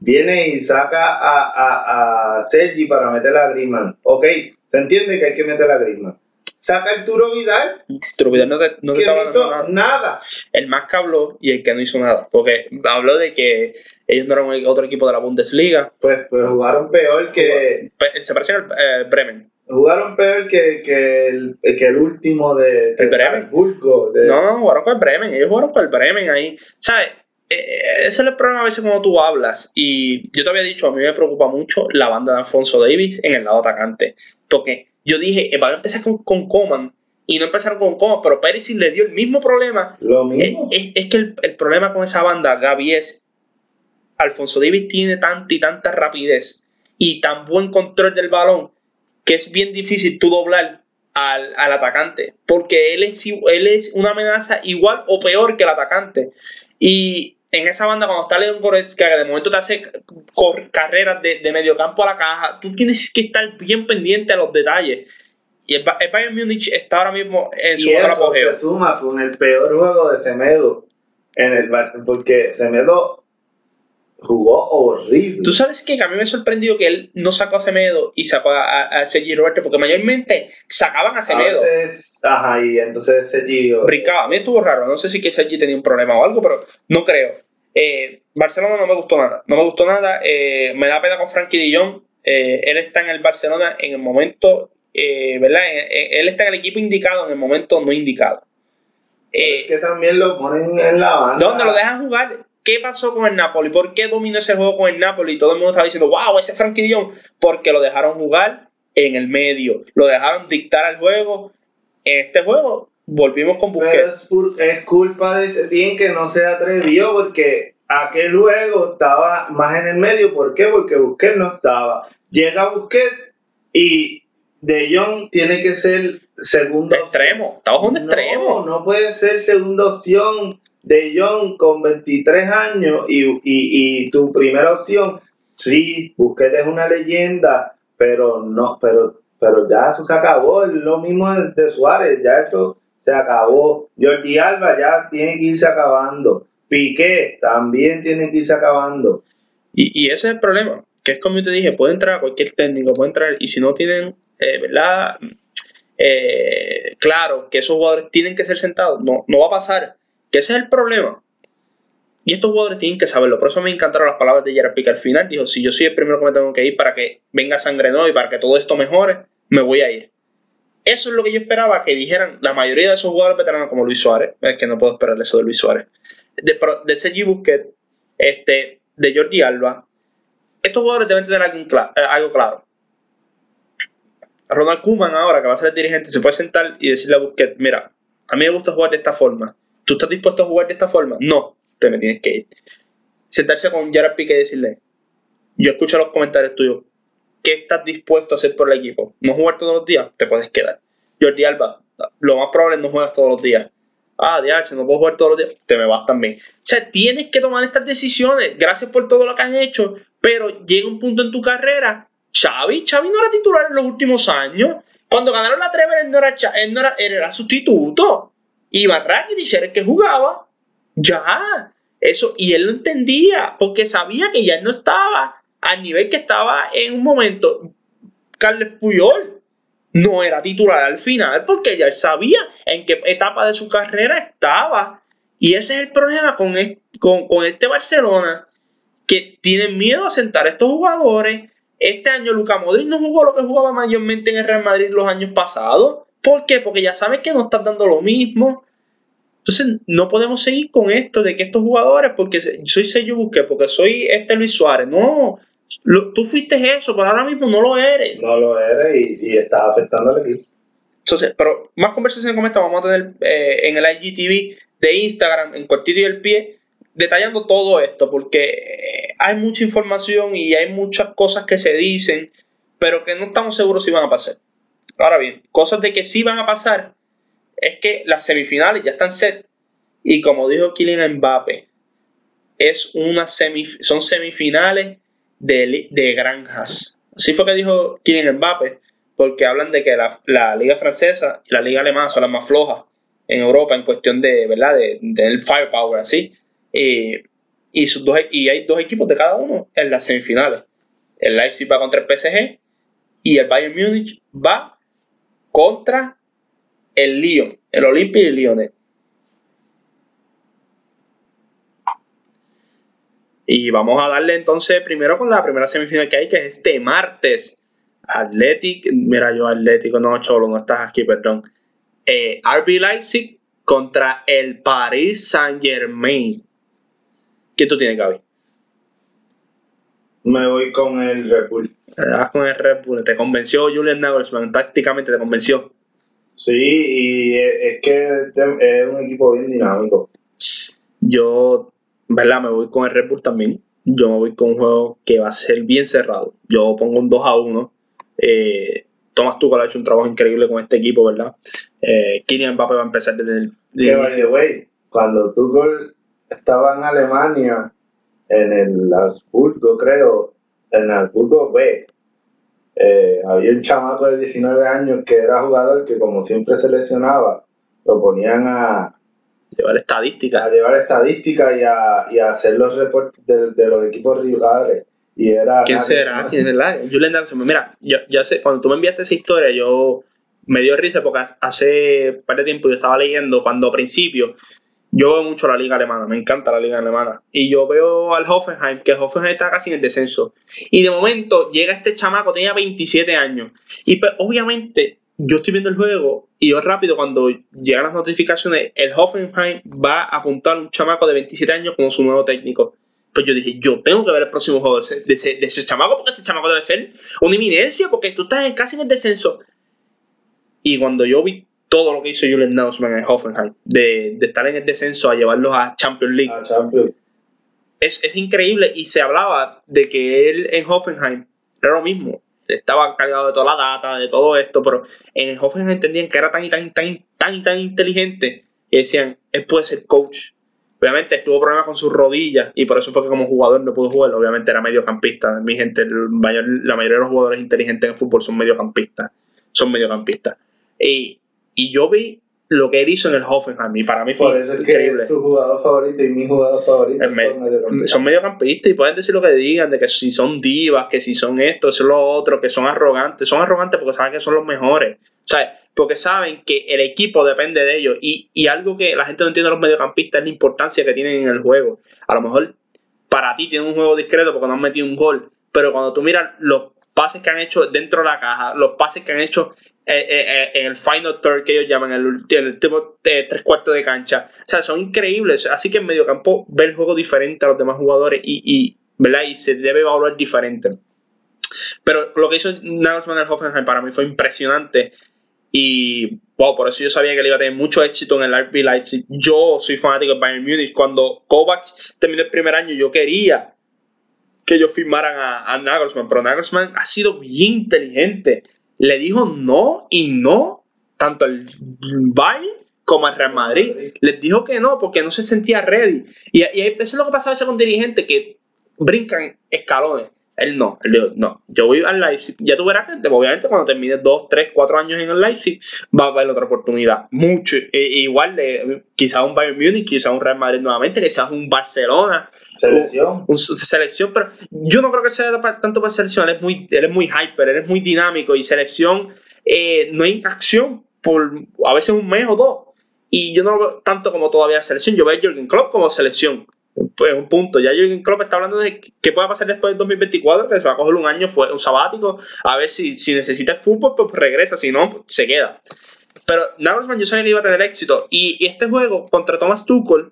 Viene y saca a, a, a Sergi para meter a Griezmann. Ok, se entiende que hay que meter a Griezmann saca Arturo Vidal. Arturo Vidal no, te, no, estaba hizo nada. El más que habló y el que no hizo nada. Porque habló de que ellos no eran otro equipo de la Bundesliga. Pues, pues jugaron peor que. Se parecen al eh, Bremen. Jugaron peor que, que, el, que el último de. El Bremen. de... No, no, jugaron con el Bremen. Ellos jugaron con el Bremen ahí. ¿Sabes? Eh, ese es el problema a veces cuando tú hablas. Y yo te había dicho, a mí me preocupa mucho la banda de Alfonso Davis en el lado atacante. Porque yo dije, van a empezar con, con Coman y no empezaron con Coman, pero Perisic le dio el mismo problema. Lo mismo. Es, que el, problema con esa banda, Gaby, es Alfonso Davis tiene tanta y tanta rapidez y tan buen control del balón que es bien difícil tú doblar al, atacante, porque él es, él es una amenaza igual o peor que el atacante. Y en esa banda, cuando está Leon Goretzka, que de momento te hace carreras de, de medio campo a la caja, tú tienes que estar bien pendiente a los detalles. Y el, Bayern Múnich está ahora mismo en su mejor apogeo. se suma con el peor juego de Semedo. En el, porque Semedo jugó horrible. Tú sabes que a mí me sorprendió que él no sacó a Semedo y sacó a, a Sergi Roberto, porque mayormente sacaban a Semedo. ajá, y entonces Sergi. Brincaba, a mí estuvo raro, no sé si que Sergi tenía un problema o algo, pero no creo. Eh, Barcelona no me gustó nada, no me gustó nada, eh, me da pena con Frankie Jong, eh, él está en el Barcelona en el momento, ¿verdad? él está en el equipo indicado en el momento no indicado. es que también lo ponen en la banda. ¿Dónde lo dejan jugar? ¿Qué pasó con el Napoli? ¿Por qué dominó ese juego con el Napoli? Y todo el mundo estaba diciendo, wow, ese Frankie Dion. Porque lo dejaron jugar en el medio. Lo dejaron dictar al juego. En este juego volvimos con Busquets. es, culpa de ese team que no se atrevió porque aquel juego estaba más en el medio. ¿Por qué? Porque Busquets no estaba. Llega Busquets y De Jong tiene que ser segundo. Extremo. Estamos un extremo. No, no puede ser segunda opción de Jong con 23 años y, tu primera opción, sí, Busquets es una leyenda, pero no, pero, pero ya eso se acabó, es lo mismo de, Suárez, ya eso se acabó. Jordi Alba ya tiene que irse acabando. Piqué también tiene que irse acabando. Y, y ese es el problema, que es como yo te dije, puede entrar cualquier técnico, puede entrar, y si no tienen, eh, ¿verdad? Eh, claro que esos jugadores tienen que ser sentados, no, no va a pasar que ese es el problema. Y estos jugadores tienen que saberlo. Por eso me encantaron las palabras de Gerard Pique al final. Dijo, si yo soy el primero que me tengo que ir para que venga sangre nueva y para que todo esto mejore, me voy a ir. Eso es lo que yo esperaba que dijeran la mayoría de esos jugadores veteranos como Luis Suárez. Es que no puedo esperar eso de Luis Suárez. De, de Sergi Busquets, este, de Jordi Alba. Estos jugadores deben tener algo, eh, algo claro. Ronald Koeman ahora, que va a ser el dirigente, se puede sentar y decirle a Busquets, mira, a mí me gusta jugar de esta forma ¿Tú estás dispuesto a jugar de esta forma? No, te me tienes que ir. Sentarse con Gerard Piqué y decirle, yo escucho los comentarios tuyos, ¿qué estás dispuesto a hacer por el equipo? ¿No jugar todos los días? Te puedes quedar. Jordi Alba, lo más probable es no juegas todos los días. Ah, DH, no puedo jugar todos los días. Te me vas también. O sea, tienes que tomar estas decisiones. Gracias por todo lo que han hecho. Pero llega un punto en tu carrera. Xavi, Xavi no era titular en los últimos años. Cuando ganaron la Trevor, él no era, él no era, él era sustituto. Iba Rakitic era el que jugaba. Ya. Eso, y él lo entendía, porque sabía que ya no estaba al nivel que estaba en un momento. Carles Puyol no era titular al final, porque ya él sabía en qué etapa de su carrera estaba. Y ese es el problema con, con, este Barcelona, que tiene miedo a sentar a estos jugadores. Este año Luca Modric no jugó lo que jugaba mayormente en el Real Madrid los años pasados. ¿Por qué? Porque ya sabes que no están dando lo mismo. Entonces, no podemos seguir con esto de que estos jugadores, porque soy Sergio Busquets, porque soy este Luis Suárez. No, tú fuiste eso, pero ahora mismo no lo eres. No lo eres y, estás afectando al equipo. Entonces, pero más conversaciones como esta vamos a tener eh, en el IGTV de Instagram, en Cortito y el Pie, detallando todo esto, porque eh, hay mucha información y hay muchas cosas que se dicen, pero que no estamos seguros si van a pasar. Ahora bien, cosas de que sí van a pasar, es que las semifinales ya están set. Y como dijo Kylian Mbappe, es una son semifinales de, granjas. Así fue que dijo Kylian Mbappe, porque hablan de que la, liga francesa y la liga alemana son las más flojas en Europa en cuestión de, ¿verdad? De, del firepower, así. y, sus dos, y hay dos equipos de cada uno en las semifinales. El Leipzig va contra el PSG y el Bayern Múnich va contra el Lyon, el Olimpia y el Lyonnais. Y vamos a darle entonces primero con la primera semifinal que hay, que es este martes. Athletic, mira yo Atlético, no, Cholo, no estás aquí, perdón. Eh, RB Leipzig contra el Paris Saint Germain. ¿Qué tú tienes, Gaby? Me voy con el Bull. Vas con el Red Bull. ¿Te convenció Julian Nagelsmann? Tácticamente te convenció. Sí, y es que es un equipo bien dinámico. Yo, ¿verdad? Me voy con el Red Bull también. Yo me voy con un juego que va a ser bien cerrado. Yo pongo un 2 a 1. Eh, Thomas Tuchel ha hecho un trabajo increíble con este equipo, ¿verdad? Eh, Kylian Mbappé va a empezar desde el inicio. Güey, cuando Tuchel estaba en Alemania, en el Augsburgo, creo, en el Augsburgo B, eh, había un chamaco de 19 años que era jugador que como siempre se lesionaba, lo ponían a llevar estadísticas. A llevar estadísticas y a, y a hacer los reportes de, los equipos rivales. Y era ¿Quién será? ¿Quién verdad? Julian Mira, yo, sé, cuando tú me enviaste esa historia, yo me dio risa porque hace un par de tiempo yo estaba leyendo cuando a principio yo veo mucho la liga alemana, me encanta la liga alemana. Y yo veo al Hoffenheim, que Hoffenheim está casi en el descenso. Y de momento llega este chamaco, tenía 27 años. Y pues, obviamente yo estoy viendo el juego y yo rápido cuando llegan las notificaciones, el Hoffenheim va a apuntar a un chamaco de 27 años como su nuevo técnico. Pues yo dije, yo tengo que ver el próximo juego de ese, de ese, chamaco porque ese chamaco debe ser una eminencia porque tú estás casi en el descenso. Y cuando yo vi todo lo que hizo Julian Nagelsmann en Hoffenheim, de, de, estar en el descenso a llevarlos a Champions League. Es, es, increíble y se hablaba de que él en Hoffenheim era lo mismo. Estaba cargado de toda la data, de todo esto, pero en Hoffenheim entendían que era tan y tan, tan, tan, tan inteligente que decían, él puede ser coach. Obviamente tuvo problemas con sus rodillas y por eso fue que como jugador no pudo jugar. Obviamente era mediocampista. Mi gente, mayor, la mayoría de los jugadores inteligentes en fútbol son mediocampistas. Son mediocampistas. Y y yo vi lo que él hizo en el Hoffenheim y para mí fue Por eso es increíble. Que tu jugador favorito y mi jugador favorito son mediocampistas. Son mediocampistas y pueden decir lo que digan, de que si son divas, que si son esto, son lo otro, que son arrogantes. Son arrogantes porque saben que son los mejores. ¿Sabes? Porque saben que el equipo depende de ellos. Y, y algo que la gente no entiende de los mediocampistas es la importancia que tienen en el juego. A lo mejor para ti tienen un juego discreto porque no han metido un gol. Pero cuando tú miras los pases que han hecho dentro de la caja, los pases que han hecho eh, eh, eh, en el final third que ellos llaman, el, último tres cuartos de cancha. O sea, son increíbles. Así que en medio campo ve el juego diferente a los demás jugadores y, y, y se debe evaluar diferente. Pero lo que hizo Nagelsmann el Hoffenheim para mí fue impresionante. Y wow, por eso yo sabía que él iba a tener mucho éxito en el RB Leipzig. Yo soy fanático de Bayern Munich. Cuando Kovac terminó el primer año, yo quería que ellos firmaran a, a Nagelsmann, pero Nagelsmann ha sido bien inteligente. Le dijo no y no, tanto al Bayern como al Real Madrid. Les dijo que no, porque no se sentía ready. Y, y eso es lo que pasa a veces con dirigentes que brincan escalones. Él no, él dijo, no, yo voy al Leipzig, ya tú verás que obviamente cuando termines 2, 3, 4 años en el Leipzig va a haber otra oportunidad, mucho, e, igual de quizás un Bayern Munich, quizás un Real Madrid nuevamente, quizás un Barcelona, selección, un, selección, pero yo no creo que sea tanto para selección, él es muy, él es muy hyper, él es muy dinámico y selección eh, no hay acción por a veces un mes o dos, y yo no lo veo tanto como todavía selección, yo veo a Jürgen Klopp como selección, pues un punto. Ya Jürgen Klopp está hablando de qué puede pasar después del 2024, que se va a coger un año, fue un sabático, a ver si, si necesita fútbol, pues regresa, si no, pues se queda. Pero Nagelsmann yo sabía que iba a tener éxito. Y, este juego contra Thomas Tuchel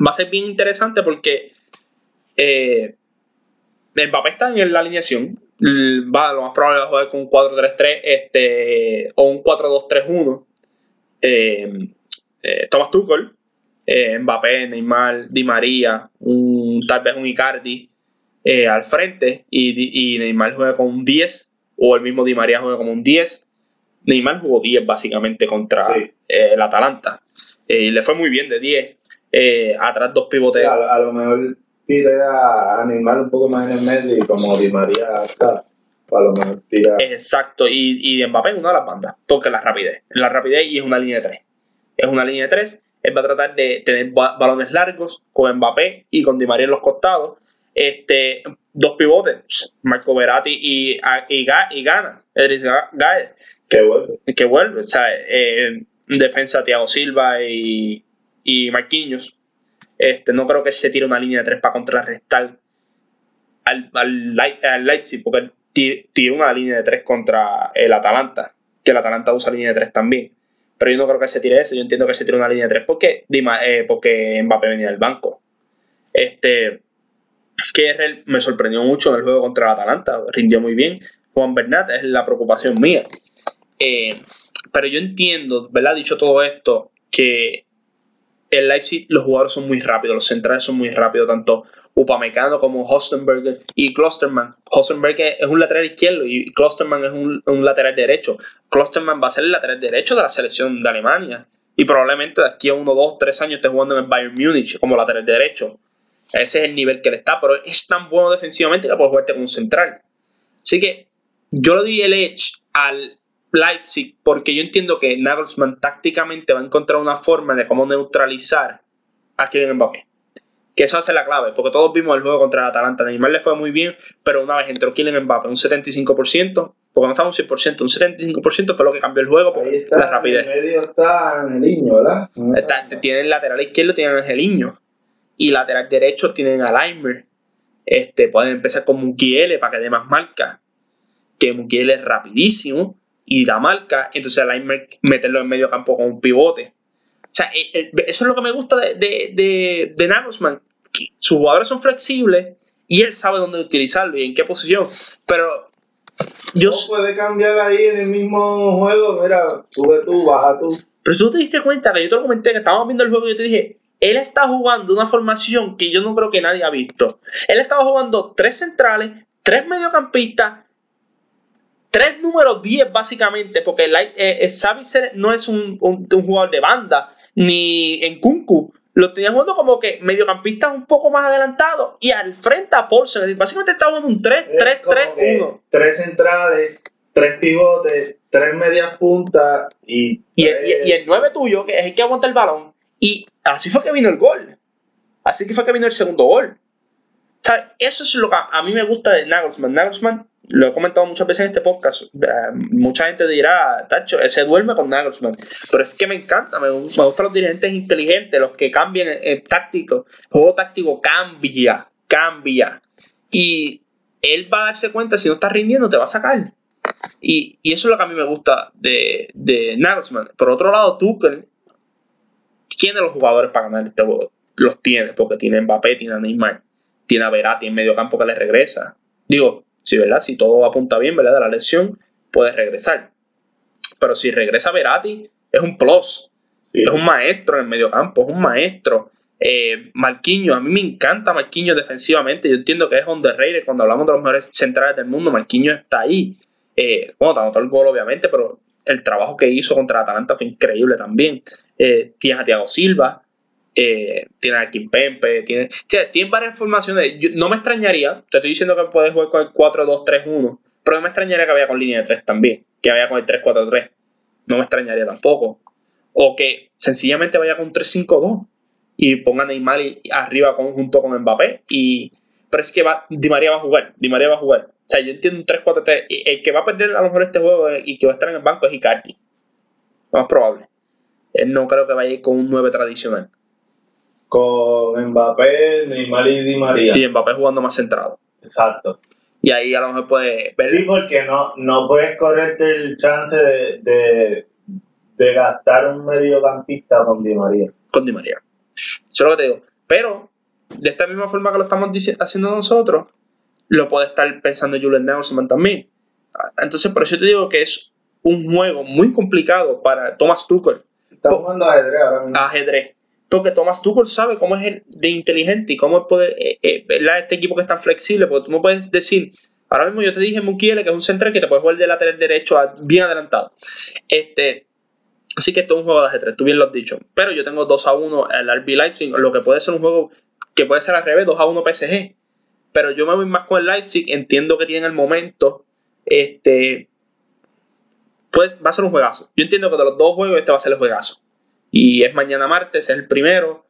va a ser bien interesante porque eh, Mbappé está en la alineación. Va, lo más probable va a jugar con un 4-3-3 este, o un 4-2-3-1. Eh, eh, Thomas Tuchel eh, Mbappé, Neymar, Di María, un, tal vez un Icardi eh, al frente y, y, Neymar juega con un 10 o el mismo Di María juega como un 10. Neymar jugó 10 básicamente contra eh, el Atalanta y le fue muy bien de 10. atrás dos pivotes. a, lo mejor tiré a, Neymar un poco más en el medio y como Di María está. A lo mejor tira. Exacto, y, y Mbappé en una de las bandas, porque la rapidez. La rapidez y es una línea de 3. Es una línea de 3 él va a tratar de tener balones largos con Mbappé y con Di María en los costados. Este, dos pivotes, Marco Verati y, y, y Gana, Edris Gael, que vuelve. Que vuelve, o sea, eh, defensa Thiago Silva y, y Marquinhos. Este, no creo que se tire una línea de tres para contrarrestar al, al, al Leipzig, porque él una línea de tres contra el Atalanta, que el Atalanta usa línea de tres también pero yo no creo que se tire eso, yo entiendo que se tire una línea de tres porque, eh, porque Mbappé venía del banco. Este, que me sorprendió mucho en el juego contra el Atalanta, rindió muy bien. Juan Bernat es la preocupación mía. Eh, pero yo entiendo, ¿verdad? Dicho todo esto, que el Leipzig los jugadores son muy rápidos, los centrales son muy rápidos, tanto Upamecano como Hostenberger y Klosterman. Hostenberger es un lateral izquierdo y Klosterman es un, lateral derecho. Klosterman va a ser el lateral derecho de la selección de Alemania y probablemente de aquí a uno, dos, tres años esté jugando en el Bayern Múnich como lateral derecho. Ese es el nivel que le está, pero es tan bueno defensivamente que puede jugarte como un central. Así que yo le doy el edge al Leipzig, porque yo entiendo que Nagelsmann tácticamente va a encontrar una forma de cómo neutralizar a Kylian Mbappé. Que eso va a ser la clave, porque todos vimos el juego contra el Atalanta. Neymar le fue muy bien, pero una vez entró Kylian Mbappé un 75%, porque no estamos un 100%, un 75% fue lo que cambió el juego, porque la rapidez. En medio está Angelino, ¿verdad? Está, tienen lateral izquierdo, tienen Angelino, y lateral derecho tienen a Leimer. Este, pueden empezar con Mukiele para que dé más marca, que Mukiele es rapidísimo y la marca, entonces al meterlo en medio campo con un pivote. O sea, eh, eh, eso es lo que me gusta de, de, de, Nagelsmann. sus jugadores son flexibles y él sabe dónde utilizarlo y en qué posición. Pero yo. No puede cambiar ahí en el mismo juego. Mira, sube tú, baja tú. Pero si tú te diste cuenta que yo te lo comenté, que estábamos viendo el juego y yo te dije, él está jugando una formación que yo no creo que nadie ha visto. Él estaba jugando tres centrales, tres mediocampistas tres números 10 básicamente, porque eh, eh no es un, jugador de banda, ni en Kunku. Lo tenía jugando como que mediocampista un poco más adelantado y al frente a Paulsen. Básicamente está jugando un 3-3-3-1. Tres centrales, tres pivotes, tres medias puntas y, y, el 9 tuyo, que es el que aguanta el balón. Y así fue que vino el gol. Así que fue que vino el segundo gol. O sea, eso es lo que a mí me gusta de Nagelsmann. Nagelsmann lo he comentado muchas veces en este podcast, eh, mucha gente dirá, Tacho, ese duerme con Nagelsmann, pero es que me encanta, me, gustan los dirigentes inteligentes, los que cambian el, táctico, el juego táctico cambia, cambia, y él va a darse cuenta, si no está rindiendo, te va a sacar. Y, eso es lo que a mí me gusta de, de Nagelsmann. Por otro lado, Tuchel tiene los jugadores para ganar este juego, los tiene, porque tiene Mbappé, tiene Neymar, tiene a en medio campo que le regresa. Digo, si, ¿verdad? si todo apunta bien ¿verdad? de la lesión, puede regresar. Pero si regresa Verati, es un plus. Es un maestro en el medio campo, es un maestro. Eh, Marquinhos, a mí me encanta Marquinhos defensivamente. Yo entiendo que es underrated cuando hablamos de los mejores centrales del mundo. Marquinhos está ahí. Eh, bueno, te anotó el gol, obviamente, pero el trabajo que hizo contra Atalanta fue increíble también. Eh, tienes a Thiago Silva, eh, a Kim Pempe, tienes, tiene varias formaciones. no me extrañaría, te estoy diciendo que puedes jugar con el 4-2-3-1, pero no me extrañaría que vaya con línea de 3 también, que vaya con el 3-4-3. No me extrañaría tampoco. O que sencillamente vaya con 3-5-2 y ponga Neymar arriba junto con Mbappé. Y, pero es que va, Di María va a jugar. Di María va a jugar. O sea, yo entiendo un 3-4-3. El que va a perder a lo mejor este juego y que va a estar en el banco es Icardi. Lo más probable. Él no creo que vaya a ir con un 9 tradicional. Con Mbappé, Neymar y Di María. Y Mbappé jugando más centrado. Exacto. Y ahí a lo mejor puede ver. Sí, porque no, no puedes correrte el chance de, de gastar un mediocampista con Di María. Con Di María. Eso es lo que te digo. Pero, de esta misma forma que lo estamos haciendo nosotros, lo puede estar pensando Julian Nagelsmann también. Entonces, por eso te digo que es un juego muy complicado para Thomas Tuchel. Está jugando ajedrez ahora mismo. Ajedrez. Porque Thomas Tuchel sabe cómo es el de inteligente y cómo puede, eh, eh, este equipo que es tan flexible, porque tú no puedes decir, ahora mismo yo te dije Mukiele, que es un central que te puede jugar de lateral derecho bien adelantado. Este, Así que esto es un juego de ajedrez, tú bien lo has dicho. Pero yo tengo 2 a 1 el RB Leipzig, lo que puede ser un juego que puede ser al revés, 2 a 1 PSG. Pero yo me voy más con el Leipzig, entiendo que tiene el momento. Este. Pues va a ser un juegazo. Yo entiendo que de los dos juegos este va a ser el juegazo. Y es mañana martes, es el primero.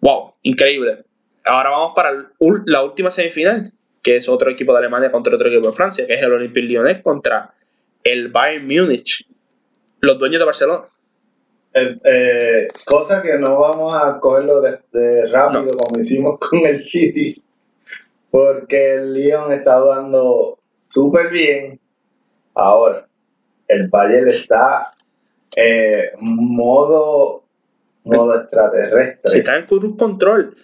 ¡Wow! Increíble. Ahora vamos para la última semifinal, que es otro equipo de Alemania contra otro equipo de Francia, que es el Olympique Lyonnais contra el Bayern Múnich los dueños de Barcelona. Eh, cosa que no vamos a cogerlo de, rápido como hicimos con el City, porque el Lyon está jugando súper bien. Ahora, el Bayern está eh, modo, modo extraterrestre. Si está en cruz control,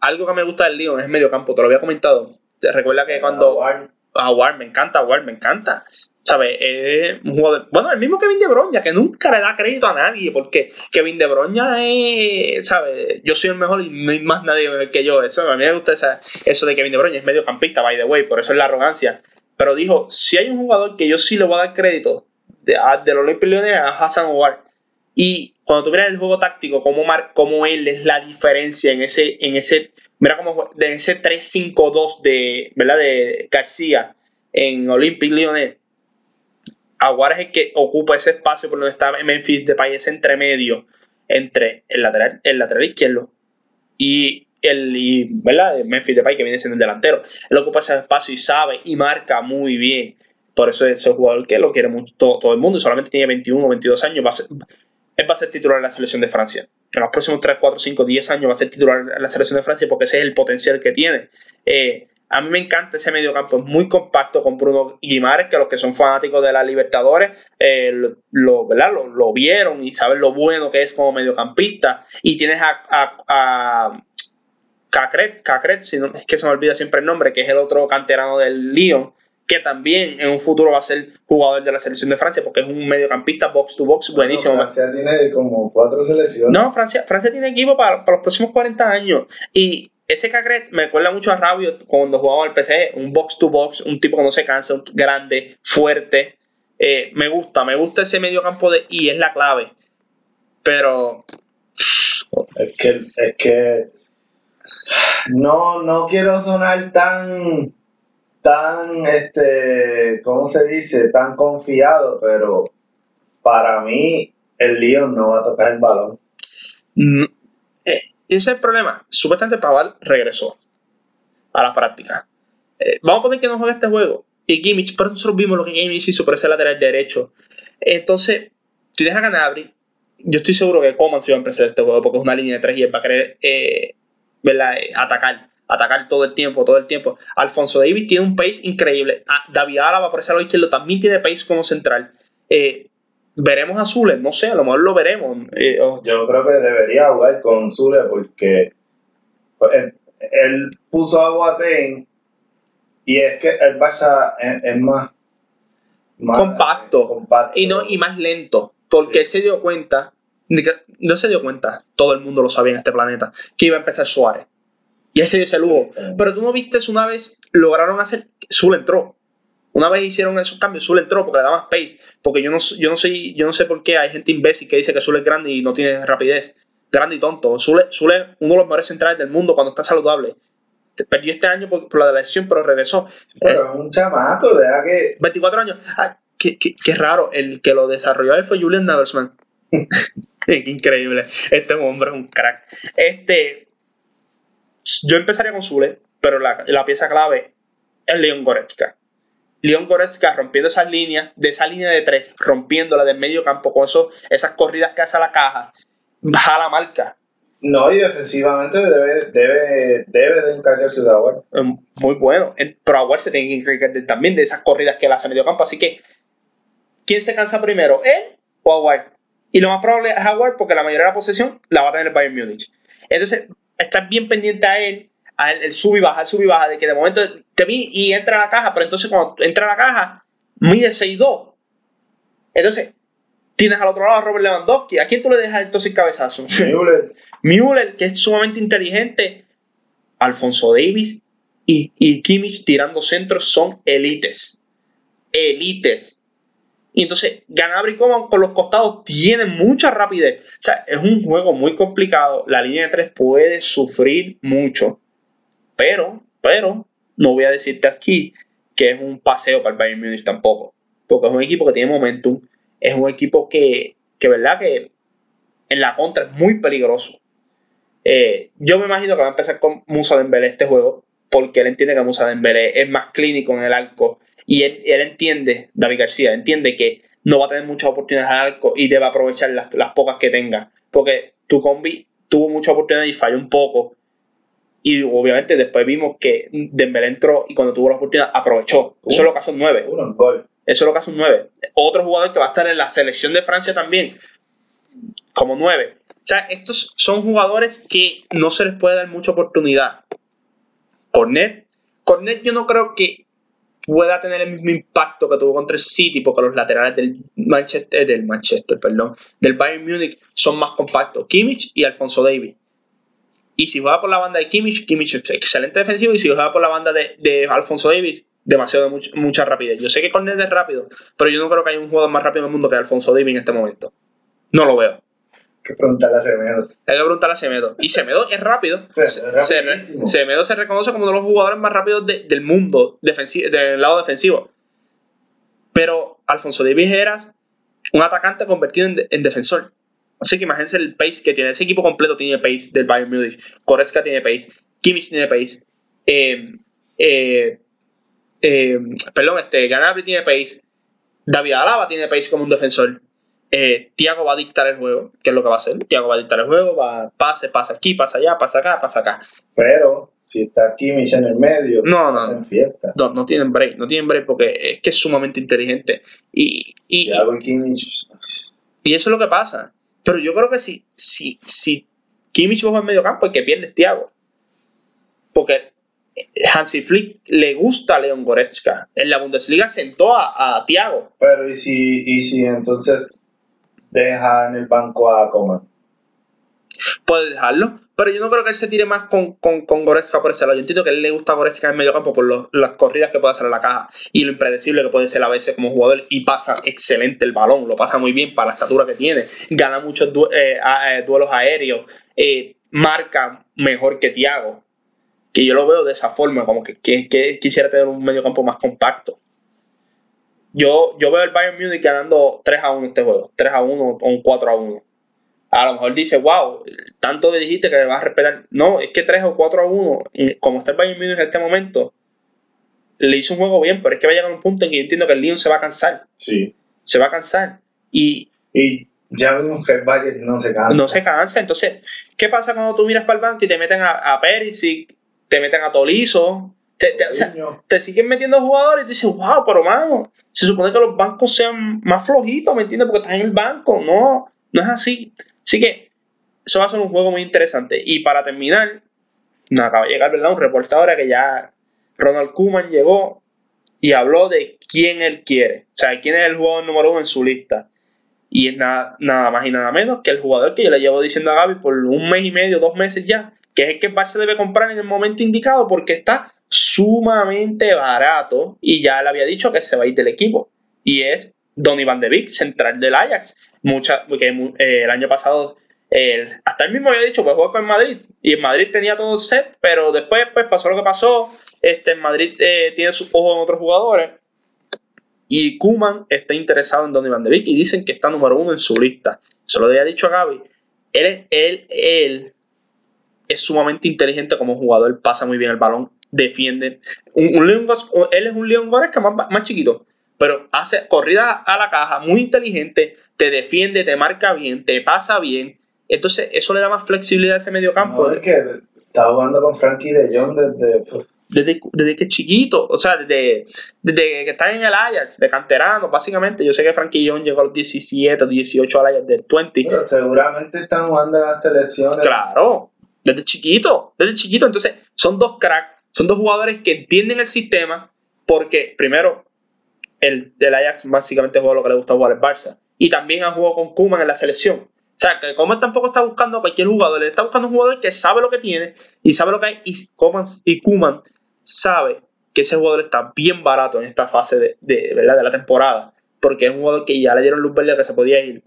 algo que me gusta del Lyon es medio campo, te lo había comentado. Recuerda que cuando. A War, me encanta, War, me encanta. ¿Sabes? un jugador. Bueno, el mismo Kevin De Bruyne, que nunca le da crédito a nadie, porque Kevin De Bruyne es. ¿Sabes? Yo soy el mejor y no hay más nadie que yo. Eso, a mí me gusta eso de Kevin De Bruyne, es mediocampista, by the way, por eso es la arrogancia. Pero dijo: si hay un jugador que yo sí le voy a dar crédito de, de los Olympic Leones a Hassan Howard. Y cuando tú miras el juego táctico, cómo, mar, cómo él es la diferencia en ese. En ese mira cómo de ese 3-5-2 de, ¿verdad? de García en Olympic Lyonnais Aguar es el que ocupa ese espacio por donde está Memphis de país entremedio entre el lateral, el lateral izquierdo y el y, ¿verdad? Memphis Depay que viene siendo el delantero. Él ocupa ese espacio y sabe y marca muy bien. Por eso es el jugador que lo quiere mucho todo, el mundo y solamente tiene 21 o 22 años. Va a ser, él va a ser titular en la selección de Francia. En los próximos 3, 4, 5, 10 años va a ser titular en la selección de Francia porque ese es el potencial que tiene. Eh, a mí me encanta ese mediocampo, es muy compacto con Bruno Guimares, que los que son fanáticos de la Libertadores eh, lo, vieron y saben lo bueno que es como mediocampista. Y tienes a, a, Cacret, Cacret no, es que se me olvida siempre el nombre, que es el otro canterano del Lyon, que también en un futuro va a ser jugador de la selección de Francia, porque es un mediocampista box to box buenísimo. Francia tiene como cuatro selecciones. No, Francia, Francia tiene equipo para, para los próximos 40 años. Y ese Cacret me recuerda mucho a Rabio cuando jugaba al PC, un box to box, un tipo que no se cansa, un grande, fuerte. Eh, me gusta, me gusta ese medio campo de y es la clave. Pero es que es que no no quiero sonar tan tan este ¿cómo se dice? tan confiado, pero para mí el lío no va a tocar el balón. Mm, ese es el problema. Supuestamente Paval regresó a la práctica. Eh, vamos a poner que no juegue este juego. Y Kimmich, pero nosotros vimos lo que Kimmich hizo por ese lateral derecho. Entonces, si deja ganar Abri, yo estoy seguro que Coman se va a empezar este juego porque es una línea de tres y él va a querer eh, eh, atacar. Atacar todo el tiempo, todo el tiempo. Alfonso Davis tiene un pace increíble. Ah, David Álava por ese lado izquierdo también tiene pace como central. Eh, veremos a Zule, no sé, a lo mejor lo veremos. Eh, Yo creo que debería jugar con Zule porque pues, él, puso a Boateng y es que el Barça es, más, compacto, Y, no, y más lento, porque él se dio cuenta no se dio cuenta, todo el mundo lo sabía en este planeta, que iba a empezar Suárez. Y ese dio ese lujo. Pero tú no viste una vez, lograron hacer, Zul entró. Una vez hicieron esos cambios, Zul entró porque le daba space. Porque yo no, yo no sé, yo no sé por qué hay gente imbécil que dice que Zul es grande y no tiene rapidez. Grande y tonto. Zul, es uno de los mejores centrales del mundo cuando está saludable. Perdió este año por, la lesión, pero regresó. Pero es un chamaco, ¿verdad? Que... 24 años. Ah, qué, qué, raro. El que lo desarrolló él fue Julian Nagelsmann. qué increíble. Este hombre es un crack. Este, yo empezaría con Zule, pero la, la pieza clave es Leon Goretzka. Leon Goretzka rompiendo esas líneas, de esa línea de tres, rompiéndola del medio campo con eso, esas corridas que hace a la caja, baja la marca. No, y defensivamente debe, debe, debe de encargarse de. Em, muy bueno. Pero Aguar se tiene que encargar también de esas corridas que él hace a medio campo. Así que, ¿quién se cansa primero? ¿Él o Aguar? Y lo más probable es Aguar porque la mayoría de la posesión la va a tener el Bayern Múnich. Entonces, estar bien pendiente a él, a él, el sub y baja, el sub y baja, de que de momento te vi y entra a la caja, pero entonces cuando entra a la caja, mide 6'2". Entonces, tienes al otro lado a Robert Lewandowski. ¿A quién tú le dejas entonces el cabezazo? Müller. Müller, que es sumamente inteligente. Alfonso Davis y, y Kimmich tirando centros son elites. Elites. Y entonces, Ganabri como con los costados tiene mucha rapidez. O sea, es un juego muy complicado. La línea de tres puede sufrir mucho. Pero, pero, no voy a decirte aquí que es un paseo para el Bayern Munich tampoco. Porque es un equipo que tiene momentum. Es un equipo que, que verdad, que en la contra es muy peligroso. Eh, yo me imagino que va a empezar con Musa Dembélé este juego. Porque él entiende que Musa Dembélé es más clínico en el arco y él, entiende, David García, entiende que no va a tener muchas oportunidades al arco y debe aprovechar las, pocas que tenga. Porque tu combi tuvo muchas oportunidades y falló un poco. Y obviamente después vimos que Dembélé entró y cuando tuvo la oportunidad aprovechó. Eso es lo que hace un 9. Eso es lo que hace un 9. Otro jugador que va a estar en la selección de Francia también, como 9. O sea, estos son jugadores que no se les puede dar mucha oportunidad. Cornet, Cornet yo no creo que pueda tener el mismo impacto que tuvo contra el City, porque los laterales del Manchester, eh, del Manchester, perdón, del Bayern Munich son más compactos, Kimmich y Alfonso Davis. Y si juega por la banda de Kimmich, Kimmich es excelente defensivo, y si juega por la banda de, Alfonso Davis, demasiado de mucha rapidez. Yo sé que Cornet es rápido, pero yo no creo que haya un jugador más rápido en el mundo que Alfonso Davis en este momento. No lo veo que preguntarle a Semedo. Hay que preguntarle a Semedo. Y Semedo es rápido. Semedo se reconoce como uno de los jugadores más rápidos del mundo del lado defensivo. Pero Alfonso Davis era un atacante convertido en, defensor. Así que imagínense el pace que tiene. Ese equipo completo tiene pace del Bayern Munich. Koretska tiene pace. Kimmich tiene pace. Eh, eh, eh, perdón, este, Ganabri tiene pace. David Alaba tiene pace como un defensor eh, Tiago va a dictar el juego. ¿Qué es lo que va a hacer? Tiago va a dictar el juego, va pase, pasa aquí, pasa allá, pasa acá, pasa acá. Pero si está Kimmich en el medio, no, no, fiesta. no, no tienen break, no tienen break porque es que es sumamente inteligente. Y, y, Kimmich. y eso es lo que pasa. Pero yo creo que si, si, si Kimmich juega en medio campo, el que pierde es Tiago. Porque Hansi Flick le gusta a Leon Goretzka. En la Bundesliga sentó a, a Thiago. Pero ¿y si, y si entonces deja en el banco a Coman. Puede dejarlo, pero yo no creo que él se tire más con, con, con Goretzka por ese lado. Yo entiendo que a él le gusta Goretzka en medio campo por las corridas que puede hacer en la caja y lo impredecible que puede ser a veces como jugador y pasa excelente el balón, lo pasa muy bien para la estatura que tiene, gana muchos eh, eh, duelos aéreos, eh, marca mejor que Thiago, que yo lo veo de esa forma, como que, que quisiera tener un medio campo más compacto. Yo, yo veo el Bayern Munich ganando 3 a 1 este juego, 3 a 1 o un 4 a 1. A lo mejor dice, wow, tanto le dijiste que le vas a respetar. No, es que 3 o 4 a 1, como está el Bayern Munich en este momento, le hizo un juego bien, pero es que va a llegar a un punto en que yo entiendo que el Lyon se va a cansar. Sí. Se va a cansar. Y, y ya vimos que el Bayern no se cansa. No se cansa. Entonces, ¿qué pasa cuando tú miras para el banco y te meten a, a Perisic, te meten a Tolizo, te, siguen metiendo jugadores y te dices, wow, pero mano, se supone que los bancos sean más flojitos, ¿me entiendes? Porque estás en el banco. No, no es así. Así que eso va a ser un juego muy interesante. Y para terminar, nos acaba de llegar, ¿verdad? Un reporte ahora que ya Ronald Kuman llegó y habló de quién él quiere. O sea, quién es el jugador número uno en su lista. Y es nada, nada más y nada menos que el jugador que yo le llevo diciendo a Gaby por un mes y medio, dos meses ya, que es el que el Barça debe comprar en el momento indicado porque está sumamente barato y ya le había dicho que se va a ir del equipo. Y es Donny Van de Beek, central del Ajax. Porque eh, el año pasado, hasta él mismo había dicho que jugó con Madrid y en Madrid tenía todo set, pero después pues, pasó lo que pasó. Este, en Madrid eh, tiene sus ojos en otros jugadores. Y Kuman está interesado en Donny Van de Beek y dicen que está número uno en su lista. Se lo había dicho a Gaby. Él, él, él es sumamente inteligente como jugador, pasa muy bien el balón, defiende. Un, él es un León Goretzka más, más chiquito, pero hace corridas a la caja, muy inteligente, te defiende, te marca bien, te pasa bien. Entonces, eso le da más flexibilidad a ese medio campo. No, es que estaba jugando con Frankie de Jong desde desde, desde que es chiquito, o sea, desde, desde que está en el Ajax, de canterano, básicamente. Yo sé que Frankie Young llegó a los 17, 18 al Ajax del 20. Pero seguramente están jugando en las selecciones. Claro, desde chiquito, desde chiquito. Entonces, son dos cracks, son dos jugadores que entienden el sistema, porque primero, el, el Ajax básicamente juega lo que le gusta jugar al Barça. Y también ha jugado con Kuman en la selección. O sea, que Coman tampoco está buscando a cualquier jugador, él está buscando un jugador que sabe lo que tiene y sabe lo que hay. Y y Kuman sabe que ese jugador está bien barato en esta fase de, de, de la temporada, porque es un jugador que ya le dieron luz verde que se podía ir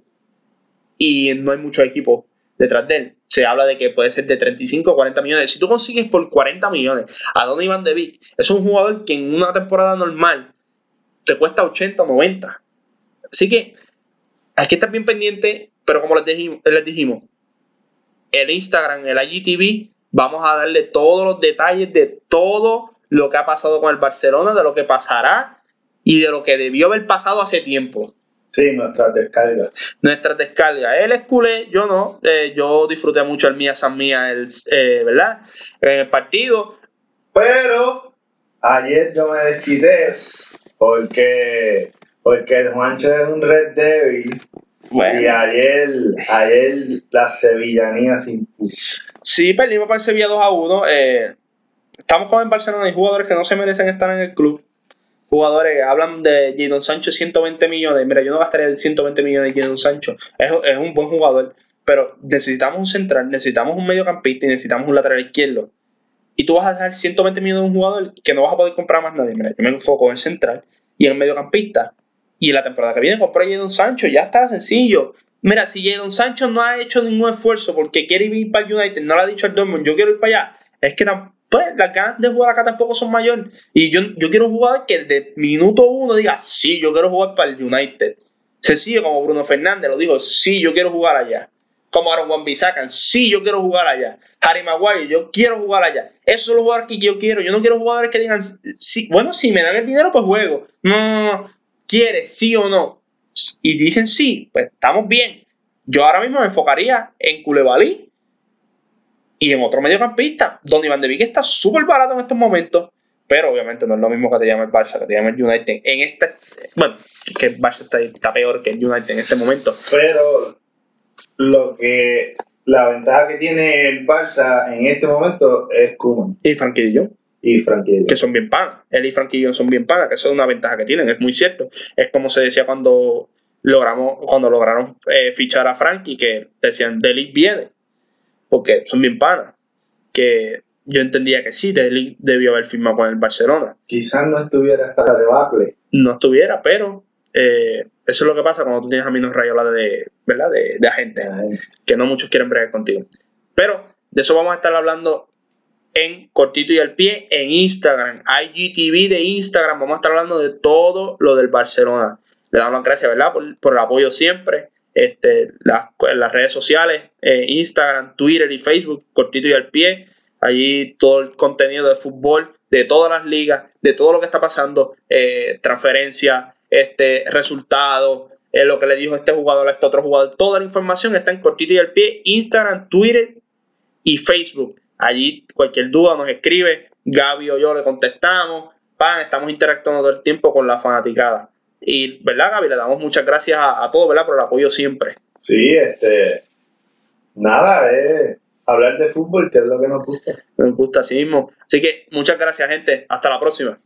y no hay mucho equipo detrás de él. Se habla de que puede ser de 35 o 40 millones. Si tú consigues por 40 millones a Donny Van de Beek, es un jugador que en una temporada normal te cuesta 80 o 90. Así que hay que estar bien pendiente, pero como les dijimos, les dijimos el Instagram, el IGTV, Vamos a darle todos los detalles de todo lo que ha pasado con el Barcelona, de lo que pasará y de lo que debió haber pasado hace tiempo. Sí, nuestras descargas. Nuestras descargas. Él es culé, yo no. Eh, yo disfruté mucho el Mía San Mía, el, eh, ¿verdad? En el partido. Pero ayer yo me desquité porque, porque el Juancho es un red débil y ayer, ayer la Sevillanía se impuso. Sí, perdimos para el Sevilla 2 a 1. Eh, estamos con el Barcelona y jugadores que no se merecen estar en el club. Jugadores hablan de Jadon Sancho 120 millones. Mira, yo no gastaría 120 millones de Jadon Sancho. Es, es un buen jugador. Pero necesitamos un central, necesitamos un mediocampista y necesitamos un lateral izquierdo. Y tú vas a dejar 120 millones de un jugador que no vas a poder comprar más nadie. Mira, yo me enfoco en el central y en el mediocampista. Y la temporada que viene compro a Jadon Sancho, ya está sencillo. Mira, si Jadon Sancho no ha hecho ningún esfuerzo porque quiere ir para el United, no le ha dicho al Dortmund, yo quiero ir para allá, es que pues, las ganas de jugar acá tampoco son mayores. Y yo, yo quiero un jugador que desde minuto uno diga, sí, yo quiero jugar para el United. Sencillo como Bruno Fernández lo dijo, sí, yo quiero jugar allá. Como Aaron Wan Bisakan, sí, yo quiero jugar allá. Harry Maguire, yo quiero jugar allá. Esos son los jugadores que yo quiero. Yo no quiero jugadores que digan, sí, bueno, si me dan el dinero, pues juego. No, no, no quiere sí o no, y dicen sí, pues estamos bien. Yo ahora mismo me enfocaría en Culebalí y en otro mediocampista, donde Iván de Vick está súper barato en estos momentos, pero obviamente no es lo mismo que te llame el Barça, que te llame el United. En este, bueno, que el Barça está, peor que el United en este momento. Pero lo que la ventaja que tiene el Barça en este momento es Koeman. Y Franquillo y Frankie Que son bien panas. Él y Frankie son bien panas, que eso es una ventaja que tienen, es muy cierto. Es como se decía cuando logramos cuando lograron eh, fichar a Frankie, que decían, Delic viene, porque son bien panas. Que yo entendía que sí, Delic debió haber firmado con el Barcelona. Quizás no estuviera hasta la debacle. No estuviera, pero eh, eso es lo que pasa cuando tú tienes a Minos Rayola de, ¿verdad? De, de agente, que no muchos quieren bregar contigo. Pero de eso vamos a estar hablando en Cortito y al Pie en Instagram, IGTV de Instagram. Vamos a estar hablando de todo lo del Barcelona. Le damos las gracias, ¿verdad? Por, el apoyo siempre. Este, las, las redes sociales, eh, Instagram, Twitter y Facebook, Cortito y al Pie. Allí todo el contenido de fútbol, de todas las ligas, de todo lo que está pasando, eh, transferencias, este, resultados, eh, lo que le dijo este jugador a este otro jugador. Toda la información está en Cortito y al Pie, Instagram, Twitter y Facebook. Allí cualquier duda nos escribe, Gaby o yo le contestamos, estamos interactuando todo el tiempo con la fanaticada. Y, ¿verdad, Gaby? Le damos muchas gracias a, todos, ¿verdad? Por el apoyo siempre. Sí, este. Nada, es hablar de fútbol, que es lo que nos gusta. Nos gusta así mismo. Así que muchas gracias, gente. Hasta la próxima.